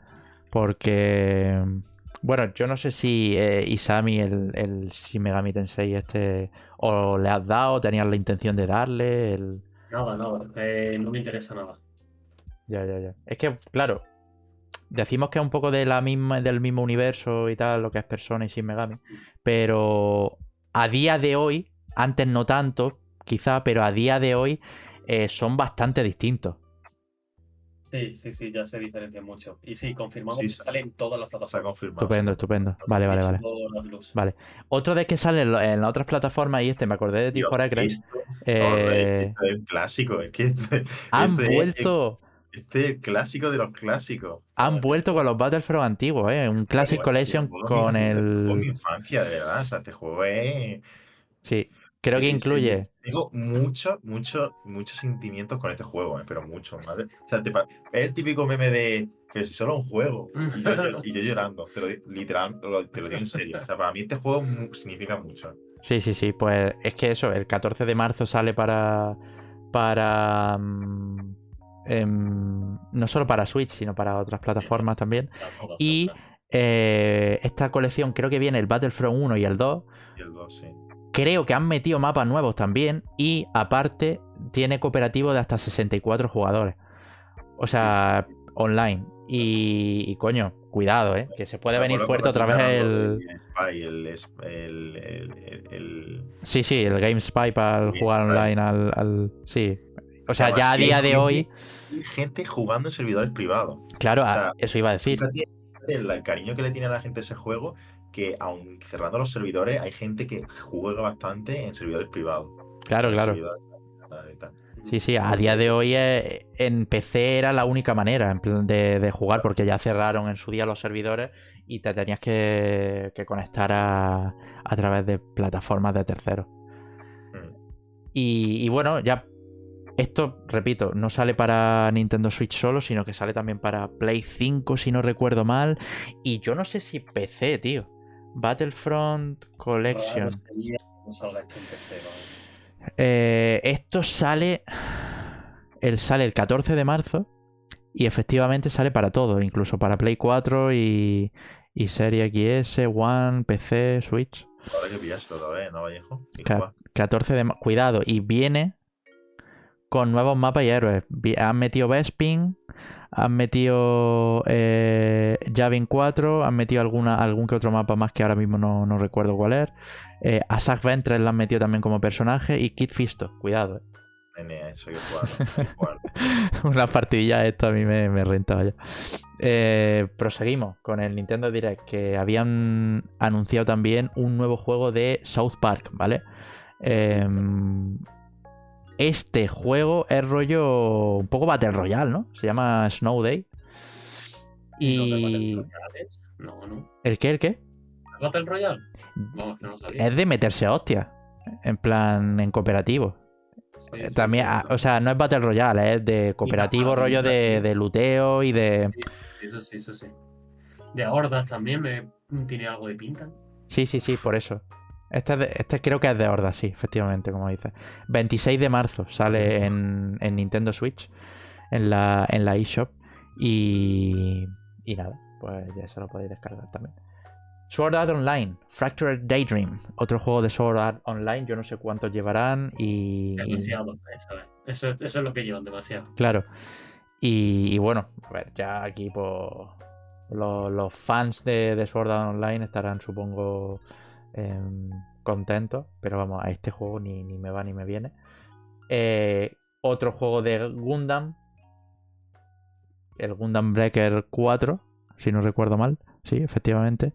Porque, bueno, yo no sé si eh, Isami, el, el Shin Megami Tensei este, o le has dado, tenías la intención de darle, el... Nada, nada. eh, no me interesa nada. Ya, ya, ya. Es que, claro, decimos que es un poco de la misma, del mismo universo y tal, lo que es Persona y Shin Megami. Pero a día de hoy, antes no tanto, quizá, pero a día de hoy eh, son bastante distintos. Sí, sí, sí, ya se diferencia mucho. Y sí, confirmamos Sí, que se- sale en todas las Se ha plataformas. confirmado. Estupendo, estupendo. Vale, vale, vale. Vale. Otro de que sale en, las otras plataformas, y este me acordé de ti por Acre, esto, eh, es un clásico. Es que este, han este es- vuelto. este es el clásico de los clásicos. Han vuelto con los Battlefront antiguos, ¿eh? Un Classic Collection tío, juego con mi- el. infancia, de verdad. O sea, este juego es. Sí, creo que incluye. Tengo muchos, muchos, muchos sentimientos con este juego, eh, pero muchos, ¿vale? O sea, es el típico meme de. Pero si solo un juego. Y yo, llor- y yo llorando. Te lo, literal, te lo, te lo digo en serio. O sea, para mí este juego significa mucho. Sí, sí, sí, pues es que eso, el 14 de marzo sale para. para. em, no solo para Switch, sino para otras plataformas también. Y eh, esta colección creo que viene el Battlefront 1 y el 2. Y el 2, sí. Creo que han metido mapas nuevos también. Y aparte, tiene cooperativo de hasta 64 jugadores. O sea, Sí, sí. online. Y, y, coño, cuidado, ¿eh? Que se puede venir fuerte otra vez el. Spy, Sí, sí, el GameSpy para Sí, jugar online al, al- Sí. O sea, ya a día de hoy. gente jugando en servidores privados. Claro, o a- sea, eso iba a decir. El, el cariño que le tiene a la gente ese juego, que aun cerrando los servidores, hay gente que juega bastante en servidores privados. Claro, claro. Sí, sí, a día de hoy eh, en PC era la única manera de, de jugar porque ya cerraron en su día los servidores y te tenías que, que conectar a, a través de plataformas de terceros. Mm. Y, y bueno, ya esto, repito, no sale para Nintendo Switch solo, sino que sale también para Play 5, si no recuerdo mal. Y yo no sé si PC, tío. Battlefront Collection. Eh, esto sale. El sale el 14 de marzo. Y efectivamente sale para todo, incluso para Play 4 y, y Serie XS, One, PC, Switch. Ahora que pillárselo otra vez, ¿no, Vallejo? Y Ca- juega. 14 de. Cuidado, y viene con nuevos mapas y héroes. Han metido Bespin, han metido eh, Javin 4, han metido alguna, algún que otro mapa más que ahora mismo no, no recuerdo cuál es. Eh, a Ventress la han metido también como personaje y Kid Fisto, cuidado. eh. Nene, eso jugarlo. Una partidilla esto a mí me, me renta, vaya. Eh, proseguimos con el Nintendo Direct, que habían anunciado también un nuevo juego de South Park, ¿vale? Em, este juego es rollo un poco Battle Royale, ¿no? Se llama Snow Day. Y... ¿No? No. ¿El qué? ¿El qué? ¿Es Battle Royale? Vamos, que no sabía. Es de meterse a hostia. En plan, en cooperativo. Sí, sí, También, sí, ah, o sea, no es Battle Royale, es de cooperativo, nada, rollo de, de luteo y de. Eso sí, eso sí. De Hordas también me tiene algo de pinta. Sí, sí, sí, por eso. Este, es de- este creo que es de Horda, sí, efectivamente, como dices. 26 de marzo sale en, en Nintendo Switch, en la, en la eShop. Y, y nada, pues ya se lo podéis descargar también. Sword Art Online, Fractured Daydream, otro juego de Sword Art Online, yo no sé cuántos llevarán y... Demasiado. Eso, es. eso, es- eso es lo que llevan, demasiado. Claro. Y, y bueno, a ver, ya aquí pues los, los fans de, de Sword Art Online estarán, supongo, em, contentos. Pero vamos, a este juego ni, ni me va ni me viene. Eh, otro juego de Gundam. El Gundam Breaker 4, si no recuerdo mal. Sí, efectivamente.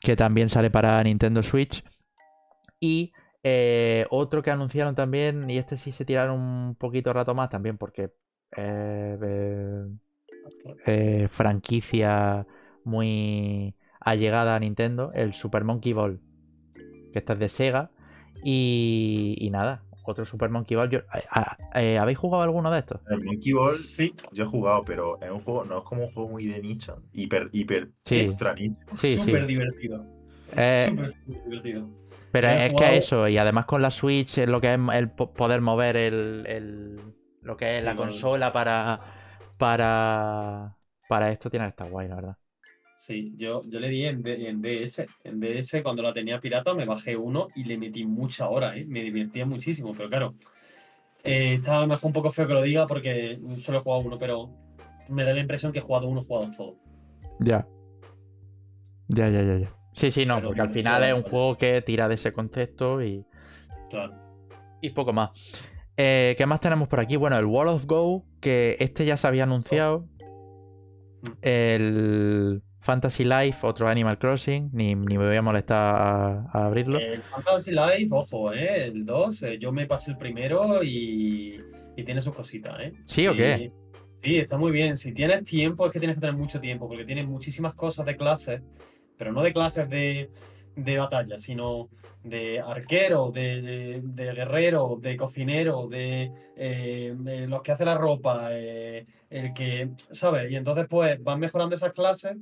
Que también sale para Nintendo Switch. Y eh, otro que anunciaron también, y este sí se tiraron un poquito rato más también, porque eh, eh, eh, franquicia muy allegada a Nintendo, el Super Monkey Ball, que este es de Sega. Y, y nada, otro Super Monkey Ball. Yo- a- a- eh, ¿Habéis jugado alguno de estos? El Monkey Ball Sí, yo he jugado, pero es un juego, no es como un juego muy de nicho, hiper, hiper Sí. extra nicho. Sí, sí. súper divertido. Eh, Súper, súper divertido. Pero He es que jugado- eso, y además con la Switch, es lo que es el po- poder mover el, el- lo que es Sí, la consola para, para, para esto, tiene que estar guay, la verdad. Sí, yo, yo le di en, D- en DS. En DS, cuando la tenía pirata, me bajé uno y le metí mucha hora, ¿eh? Me divertía muchísimo, pero claro. eh, está a lo mejor un poco feo que lo diga porque solo he jugado uno, pero me da la impresión que he jugado uno, he jugado todos. Ya. Ya, ya, ya, ya. Sí, sí, no, Pero porque al final es un juego que tira de ese concepto y, Claro. y poco más. Eh, ¿Qué más tenemos por aquí? Bueno, el Wall of Go, que este ya se había anunciado. El Fantasy Life, otro Animal Crossing. Ni, ni me voy a molestar a, a abrirlo. El Fantasy Life, ojo, ¿eh? El 2, eh, yo me pasé el primero y, y tiene sus cositas, ¿eh? ¿Sí o qué? Sí, está muy bien. Si tienes tiempo, es que tienes que tener mucho tiempo, porque tiene muchísimas cosas de clases, pero no de clases de, de batalla, sino de arquero, de, de- de guerrero, de cocinero, de, eh, de los que hace la ropa, eh, el que, ¿sabes? Y entonces pues vas mejorando esas clases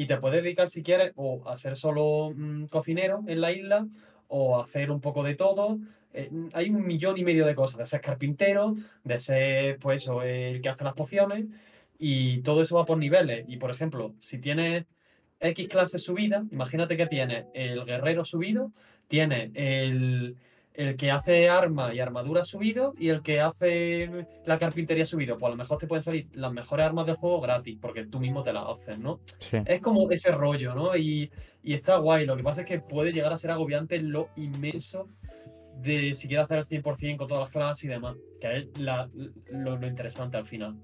y te puedes dedicar si quieres o a ser solo mm, cocinero en la isla o a hacer un poco de todo. Eh, hay un millón y medio de cosas, de ser carpintero, de ser pues el que hace las pociones y todo eso va por niveles. Y por ejemplo, si tienes X clases subidas, imagínate que tienes el guerrero subido, tienes el, el que hace armas y armadura subido y el que hace la carpintería subido. Pues a lo mejor te pueden salir las mejores armas del juego gratis, porque tú mismo te las haces, ¿no? Sí. Es como ese rollo, ¿no? Y, y está guay. Lo que pasa es que puede llegar a ser agobiante lo inmenso de si quieres hacer el 100% con todas las clases y demás, que es la- lo, lo interesante al final.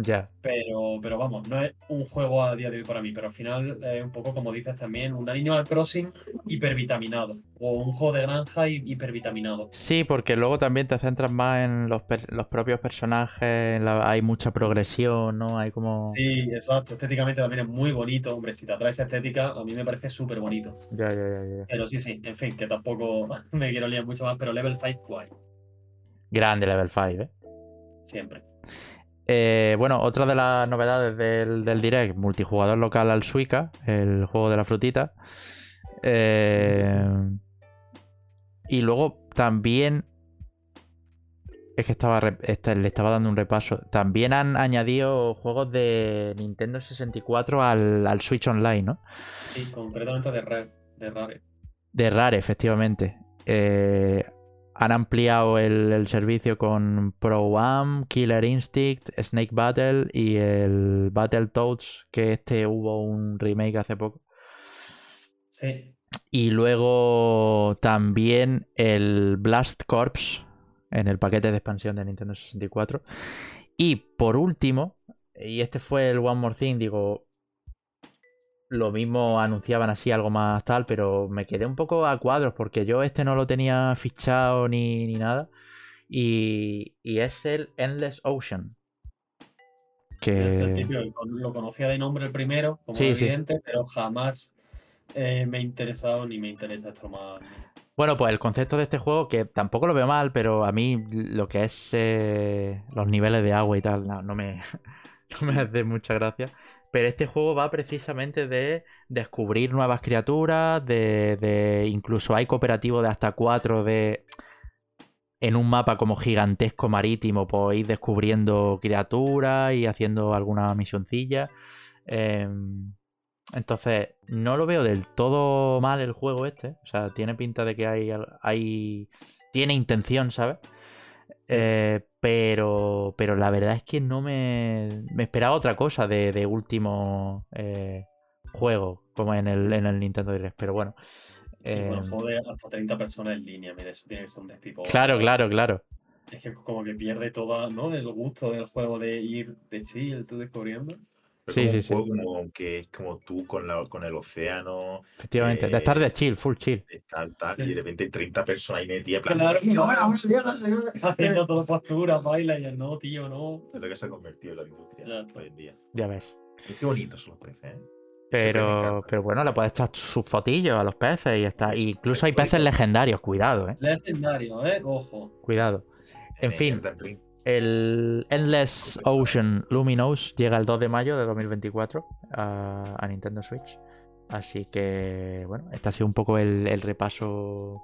Ya. Pero, pero vamos, no es un juego a día de hoy para mí, pero al final es un poco como dices también, un Animal Crossing hipervitaminado, o un juego de granja hi- hipervitaminado. Sí, porque luego también te centras más en los, per- los propios personajes, la- hay mucha progresión, ¿no? Hay como... Sí, exacto. Estéticamente también es muy bonito, hombre, si te atrae esa estética, a mí me parece súper bonito. Ya, ya, ya, ya. Pero sí, sí, en fin, que tampoco me quiero liar mucho más, pero Level 5 guay, Grande Level 5, ¿eh? siempre. Eh, bueno, otra de las novedades del, del Direct, multijugador local al Suica, el juego de la frutita. Eh, y luego también. Es que estaba esta- le estaba dando un repaso. También han añadido juegos de Nintendo 64 al, al Switch Online, ¿no? Sí, concretamente de Rare, de Rare. De Rare, efectivamente. Eh, han ampliado el, el servicio con Pro Am, Killer Instinct, Snake Battle y el Battletoads, que este hubo un remake hace poco. Sí, Y luego también el Blast Corps en el paquete de expansión de Nintendo 64. Y por último, y este fue el One More Thing, digo, lo mismo anunciaban así algo más tal, pero me quedé un poco a cuadros porque yo este no lo tenía fichado ni, ni nada. Y, y es el Endless Ocean. es el Que... típico, lo conocía de nombre el primero, como sí. evidente, pero jamás Eh, me ha interesado ni me interesa esto más. Bueno, pues el concepto de este juego, que tampoco lo veo mal, pero a mí lo que es eh, los niveles de agua y tal, no, no me, no me hace mucha gracia. Pero este juego va precisamente de descubrir nuevas criaturas, de, de incluso hay cooperativo de hasta cuatro de en un mapa como gigantesco marítimo, pues ir descubriendo criaturas y haciendo alguna misioncilla. Em, entonces, no lo veo del todo mal el juego este. O sea, tiene pinta de que hay. hay tiene intención, ¿sabes? Eh, pero, pero la verdad es que no me, me esperaba otra cosa de, de último eh, juego, como en el, en el Nintendo Direct. Pero bueno. Bueno, eh, juego de hasta 30 personas en línea, mira, eso tiene que ser un despipo. claro, claro, claro. Es que como que pierde toda, ¿no? El gusto del juego de ir de chill, tú descubriendo. Sí, como sí, un sí. juego como que es como tú con, la, con el océano, Efectivamente. De Eh, estar de chill, full chill. de tal, tal, Sí. y de repente 30 personas ahí metidas. Claro, "No, no, no, no, no". Haciendo todas posturas, baila y no, tío, no. Es lo que se ha convertido en la industria hoy en día. Ya ves. Y qué bonitos son los peces, ¿eh? Pero, pero bueno, le puedes echar sus fotillos a los peces y está. Incluso hay peces legendarios, cuidado, eh. Legendario, ¿eh? Ojo. Cuidado. En fin. El Endless Ocean Luminous llega el 2 de mayo de 2024 a, a Nintendo Switch. Así que, bueno, este ha sido un poco el, el repaso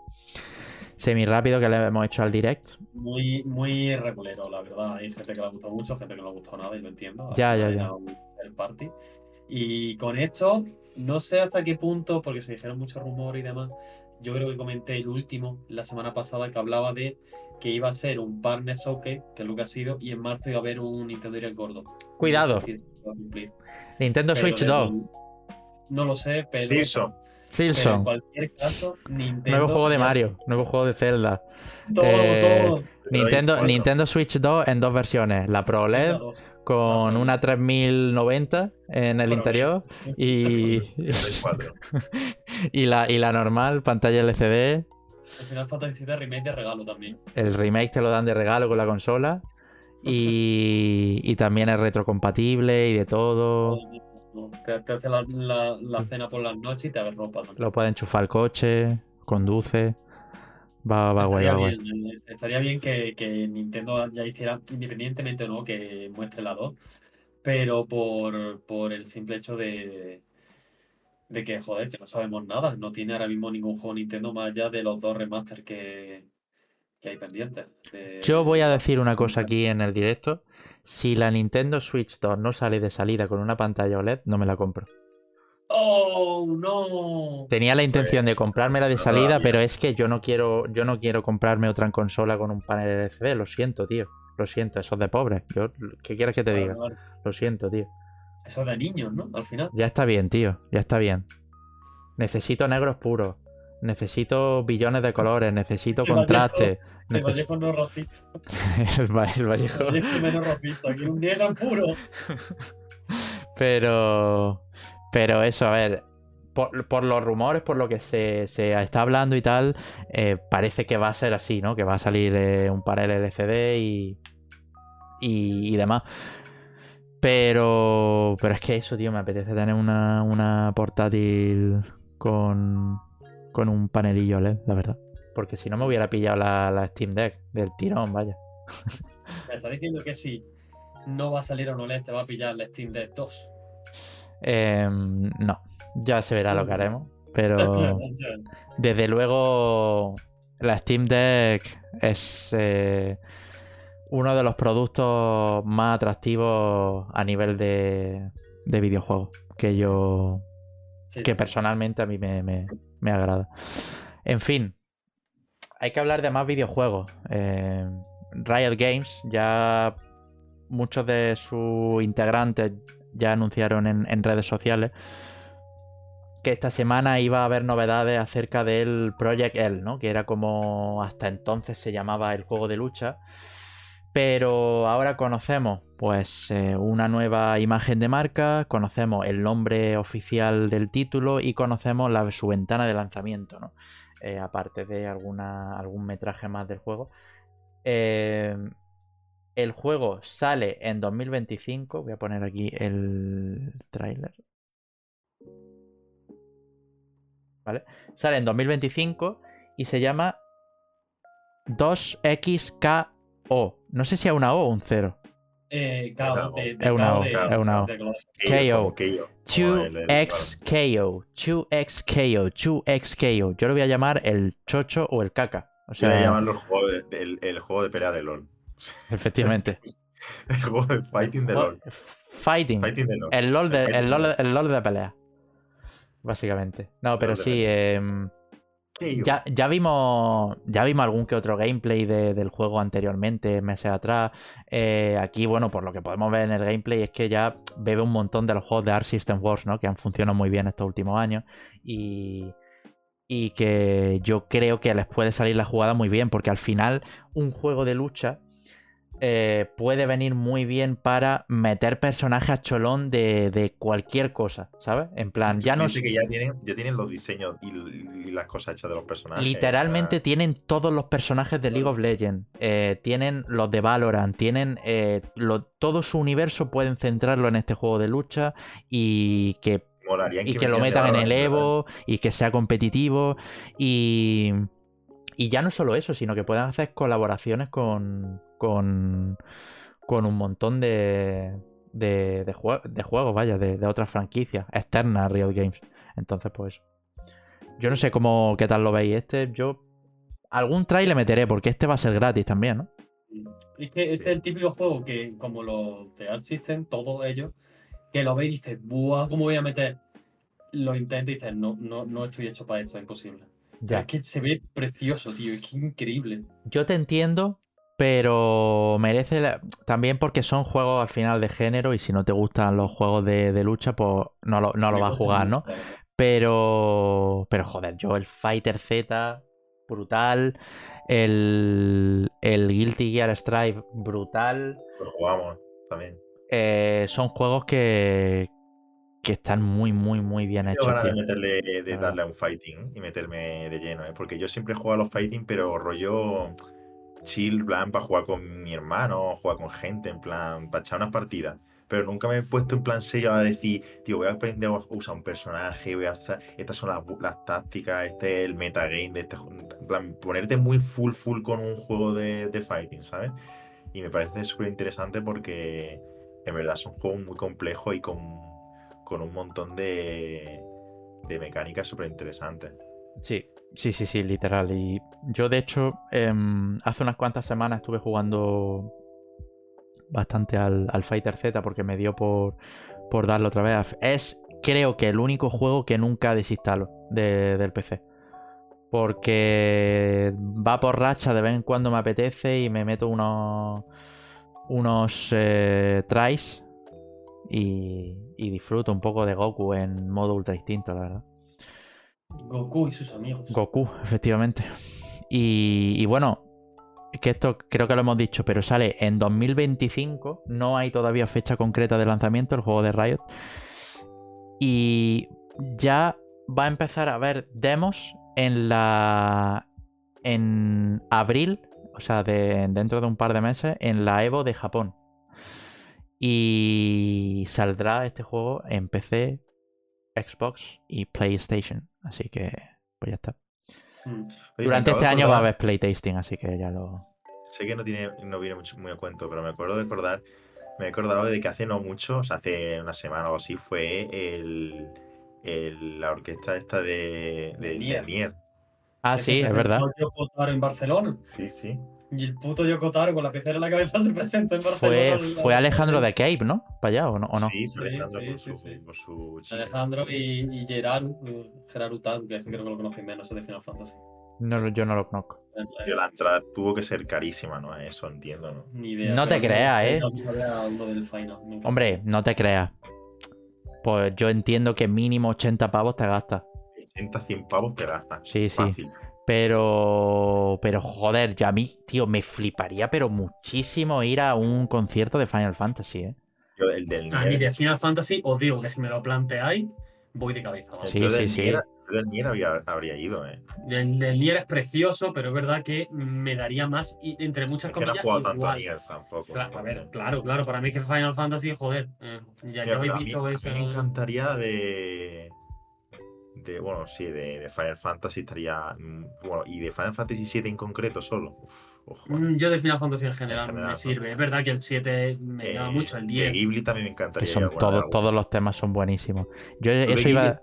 semi rápido que le hemos hecho al direct. Muy, muy regulero, la verdad. Hay gente que le ha gustado mucho, gente que no le ha gustado nada y lo entiendo. Ya, ya, ya. third party. Y con esto, no sé hasta qué punto, porque se dijeron muchos rumores y demás. Yo creo que comenté el último la semana pasada que hablaba de que iba a ser un partner showcase, que es lo que ha sido, y en marzo iba a haber un Nintendo Direct gordo. Cuidado. No sé si eso se va a cumplir. Nintendo Pero Switch del- 2. No lo sé, pero, Simpson. pero en Silson. cualquier caso, Nintendo. Nuevo juego de Mario. Nuevo juego de Zelda. Todo, Eh, todo. Nintendo. Nintendo Switch 2 en dos versiones. La Pro OLED con una 3090 en el Pro interior y, Play 4. y, la, y la normal, pantalla LCD. El Final Fantasy VII Remake de regalo también. El remake te lo dan de regalo con la consola. Y, y también es retrocompatible y de todo. Te, te hace la, la- la cena por las noches y te haces ropa también. Lo puede enchufar al coche, conduce. Va, va guay, estaría, guay. bien, eh, estaría bien que, que Nintendo ya hiciera, independientemente o no, que muestre la 2, pero por, por el simple hecho de, de que, joder, que no sabemos nada. No tiene ahora mismo ningún juego Nintendo más allá de los dos remasters que, que hay pendientes. de- Yo voy a decir una cosa aquí en el directo. Si la Nintendo Switch 2 no sale de salida con una pantalla OLED, no me la compro. ¡Oh, no! Tenía la intención de comprármela de salida, pero es que yo no quiero, yo no quiero comprarme otra consola con un panel LCD. Lo siento, tío. Lo siento, eso es de pobre. Yo, ¿Qué quieres que te diga? Lo siento, tío. Eso es de niños, ¿no? Al final. Ya está bien, tío. Ya está bien. Necesito negros puros. Necesito billones de colores. Necesito El Vallejo- contraste. El Vallejo no es racista. el, Va- el Vallejo. El Vallejo menos racista. Aquí un negro puro. Pero. Pero eso, a ver. Por, por los rumores, por lo que se, se está hablando y tal, eh, parece que va a ser así, ¿no? Que va a salir eh, un panel LCD y, y. y demás. Pero. Pero es que eso, tío, me apetece tener una, una portátil con. con un panelillo LED, la verdad. Porque si no me hubiera pillado la, la Steam Deck del tirón, vaya. Me está diciendo que si no va a salir o no le te va a pillar la Steam Deck 2. Em, no, ya se verá lo que haremos. Pero. Desde luego, la Steam Deck es eh, uno de los productos más atractivos a nivel de, de videojuegos que yo, Sí, que personalmente a mí me, me- me agrada. En fin, hay que hablar de más videojuegos. Eh, Riot Games ya muchos de sus integrantes ya anunciaron en, en redes sociales que esta semana iba a haber novedades acerca del Project L, ¿no? Que era como hasta entonces se llamaba el juego de lucha. Pero ahora conocemos pues eh, una nueva imagen de marca, conocemos el nombre oficial del título y conocemos su ventana de lanzamiento, ¿no? Eh, aparte de alguna, algún metraje más del juego. Eh, el juego sale en 2025. Voy a poner aquí el tráiler. ¿vale? Sale en 2025 y se llama 2XKO. No sé si es una O o un 0. Eh, KO, Es una O, es una O. KO. KO, como el del- 2XKO. 2XKO. 2XKO. Yo lo voy a llamar el chocho o el caca. O sea, llaman los juegos de- del- el juego de pelea de LOL. efectivamente. El juego de fighting de LOL. Fighting. Fighting de LOL. El LOL de, Fighting el LOL, el LOL de pelea. Básicamente. No, pero LOL de ya, ya vimos. Ya vimos algún que otro gameplay de- del juego anteriormente, meses atrás. Eh, aquí, bueno, por lo que podemos ver en el gameplay, es que ya bebe un montón de los juegos de Arc System Wars, ¿no? Que han funcionado muy bien estos últimos años. Y. Y que yo creo que les puede salir la jugada muy bien. Porque al final, un juego de lucha. Eh, puede venir muy bien para meter personajes a cholón de, de cualquier cosa, ¿sabes? En plan, ya no que ya tienen, ya tienen los diseños y, y las cosas hechas de los personajes. Literalmente o sea, tienen todos los personajes de League of Legends. eh, tienen los de Valorant. Tienen eh, lo- todo su universo. Pueden centrarlo en este juego de lucha. Y que, y que lo metan en el Evo. Y que sea competitivo. Y, y ya no solo eso, sino que puedan hacer colaboraciones con. Con. con un montón de. de, de, jue- de juegos, vaya, de, de otras franquicias externas a Riot Games. Entonces, pues. Yo no sé cómo qué tal lo veis este. Yo algún try le meteré porque este va a ser gratis también, ¿no? Es que este Sí. es el típico juego que, como los de Art System, todos ellos, que lo veis y dices, ¡buah! ¿Cómo voy a meter? Lo intentas y dices, no, no, no estoy hecho para esto, es imposible. Pero Ya. es que se ve precioso, tío, es que increíble. Yo te entiendo, pero merece la- también porque son juegos al final de género y si no te gustan los juegos de, de lucha, pues no lo, no lo vas a jugar, ¿no? Pero, pero joder, yo el Fighter Z, brutal. El, el Guilty Gear Strive, brutal. Lo jugamos también. Eh, son juegos que, que están muy, muy, muy bien hechos, ganas de meterle, de verdad. darle a un fighting y meterme de lleno, ¿eh? Porque yo siempre juego a los fighting, pero rollo chill, plan, para jugar con mi hermano, jugar con gente, en plan, para echar unas partidas. Pero nunca me he puesto en plan serio a decir, tío, voy a aprender a usar un personaje, voy a hacer, estas son las, las tácticas, este es el metagame de este juego. En plan, ponerte muy full, full con un juego de, de fighting, ¿sabes? Y me parece súper interesante porque en verdad son juegos muy complejos y con, con un montón de, de mecánicas súper interesantes. Sí, sí, sí, sí, literal. Y yo, de hecho, em, hace unas cuantas semanas estuve jugando bastante al, al Fighter Z porque me dio por, por darlo otra vez. Es, creo que el único juego que nunca desinstalo de- del PC. Porque va por racha, de vez en cuando me apetece y me meto unos, unos eh, tries y, y disfruto un poco de Goku en modo ultra instinto, la verdad. Goku y sus amigos. Goku, efectivamente. Y, y bueno, que esto creo que lo hemos dicho, pero sale en 2025. No hay todavía fecha concreta de lanzamiento el juego de Riot. Y ya va a empezar a haber demos en la. en abril, o sea, de, dentro de un par de meses, en la Evo de Japón. Y saldrá este juego en PC, Xbox y PlayStation. Así que, pues ya está. Mm. Oye, Durante este año va a haber playtasting, así que ya lo. Sé que no tiene, no viene mucho- muy a cuento, pero me acuerdo de acordar, me he acordado de que hace no mucho, o sea, hace una semana o así, fue el, el- la orquesta esta de, de, de Nier. Ah, sí, es verdad. En Barcelona. Sí, sí. Y el puto Yoko Taro con la pecera en la cabeza se presentó en Fue, Barcelona. fue Alejandro de Cave, ¿no? Para allá, ¿o no? ¿O no? Sí, Sí, Alejandro sí, por, sí, su, sí. por su. Alejandro y, y Geraru, eh, Geraru Taro, que creo que lo conocéis menos, ese de Final Fantasy. No, yo no lo conozco. La entrada tuvo que ser carísima, ¿no? Eso entiendo, ¿no? Ni idea. No te creas, ¿eh? del final. Hombre, no te creas. Pues yo entiendo que mínimo 80 pavos te gastas. 80, 100 pavos te gastas. Sí, sí. Fácil. Pero. Pero joder, ya a mí, tío, me fliparía, pero muchísimo ir a un concierto de Final Fantasy, ¿eh? Yo, el del A mí Nier, de Final Fantasy os digo que si me lo planteáis, voy de cabeza. vamos. Sí, yo sí, del sí. Nier, yo del Nier habría, habría ido, ¿eh? El del Nier es precioso, pero es verdad que me daría más, y entre muchas Es que no he jugado tanto a igual. Nier tampoco. Claro, a ver, claro, claro, para mí que Final Fantasy, joder, eh, ya, ya habéis mí esa... me encantaría de, de, bueno, sí, de, de Final Fantasy estaría, mm, bueno, y de Final Fantasy 7 en concreto solo. Uf, ojo. Mm, Yo de Final Fantasy en general, general, me ¿no? sirve. Es verdad que el 7 me llama Eh, mucho, el De 10. Ghibli también me Que encantaría. son alguna todos, de todos los temas son buenísimos. Yo de eso iba,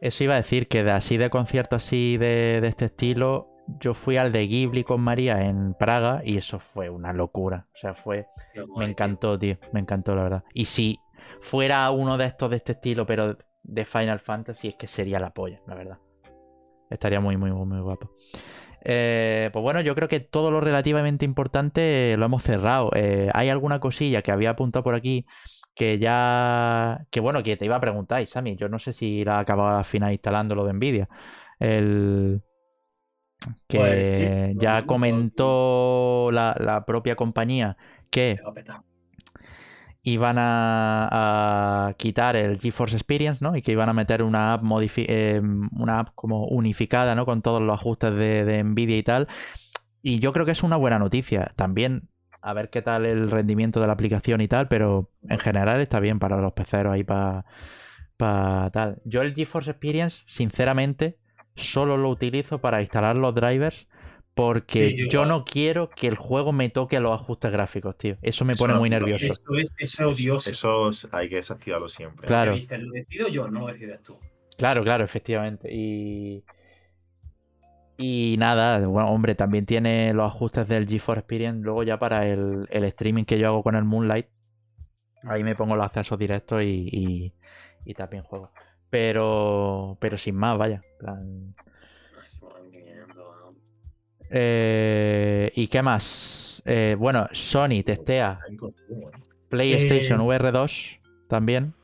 eso iba a decir que de así de conciertos así de, de este estilo, yo fui al de Ghibli con María en Praga y eso fue una locura. O sea, fue Qué Me guay, tío. encantó, tío. Me encantó, la verdad. Y si fuera uno de estos de este estilo, pero de Final Fantasy, es que sería la polla, la verdad. Estaría muy, muy, muy, muy guapo. Eh, pues bueno, yo creo que todo lo relativamente importante lo hemos cerrado. Eh, hay alguna cosilla que había apuntado por aquí que ya. Que bueno, que te iba a preguntar, Sammy. Yo no sé si la acababa al final instalando lo de Nvidia. El. Que Pues sí, ya comentó la, la propia compañía que Me va a petar. Iban a, a quitar el GeForce Experience, ¿no? Y que iban a meter una app eh, una app como unificada, ¿no? Con todos los ajustes de, Nvidia y tal. Y yo creo que es una buena noticia. También a ver qué tal el rendimiento de la aplicación y tal, pero en general está bien para los peceros ahí para tal. Yo el GeForce Experience, sinceramente, solo lo utilizo para instalar los drivers porque Sí, yo no quiero que el juego me toque los ajustes gráficos, tío. Eso me pone muy nervioso. Eso es, eso es odioso. Eso es- hay que desactivarlo siempre. Claro. Dices, lo decido yo, no lo decides tú. Claro, claro, efectivamente. Y. Y nada, bueno, hombre, también tiene los ajustes del GeForce Experience. Luego, ya para el, el streaming que yo hago con el Moonlight, ahí me pongo los accesos directos y, y, y también juego. Pero, pero sin más, vaya. Eh, ¿Y qué más? Eh, bueno, Sony testea. PlayStation Eh. VR2 también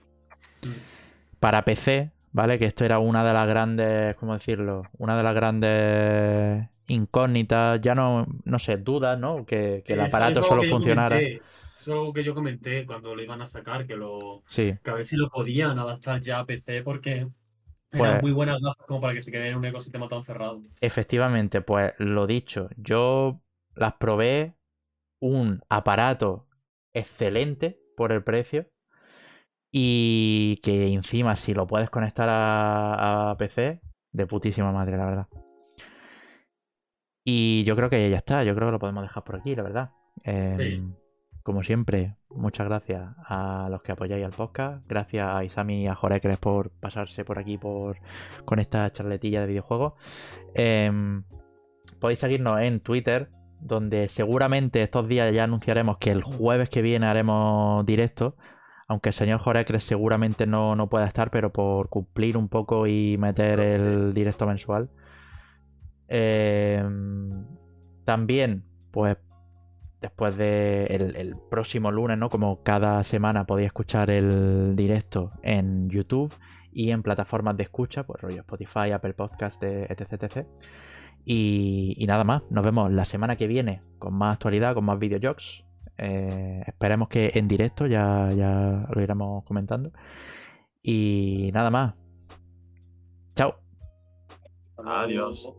para PC, ¿vale? Que esto era una de las grandes, ¿cómo decirlo? Una de las grandes incógnitas, ya no, no sé, dudas, ¿no? Que, que el aparato solo funcionara. comenté, Eso es algo que yo comenté cuando lo iban a sacar, que lo Sí, que a ver si lo podían adaptar ya a PC porque Pues- eran muy buenas gafas como para que se quede en un ecosistema tan cerrado. efectivamente, pues lo dicho, yo las probé un aparato excelente por el precio y que encima si lo puedes conectar a, a PC, de putísima madre, la verdad. Y yo creo que ya está, yo creo que lo podemos dejar por aquí, la verdad. Em, Como siempre, muchas gracias a los que apoyáis al podcast. Gracias a Isami y a Jorecres por pasarse por aquí por, con esta charletilla de videojuegos. Em, podéis seguirnos en Twitter, donde seguramente estos días ya anunciaremos que el jueves que viene haremos directo. Aunque el señor Jorecres seguramente no, no pueda estar, pero por cumplir un poco y meter el directo mensual. Em, también, pues después de el, próximo lunes, ¿no? Como cada semana podéis escuchar el directo en YouTube y en plataformas de escucha, pues rollo Spotify, Apple Podcast, etc, etc. Y, y nada más, nos vemos la semana que viene con más actualidad, con más videojuegos. Eh, esperemos que en directo ya, ya lo iremos comentando. Y nada más. Chao. Adiós.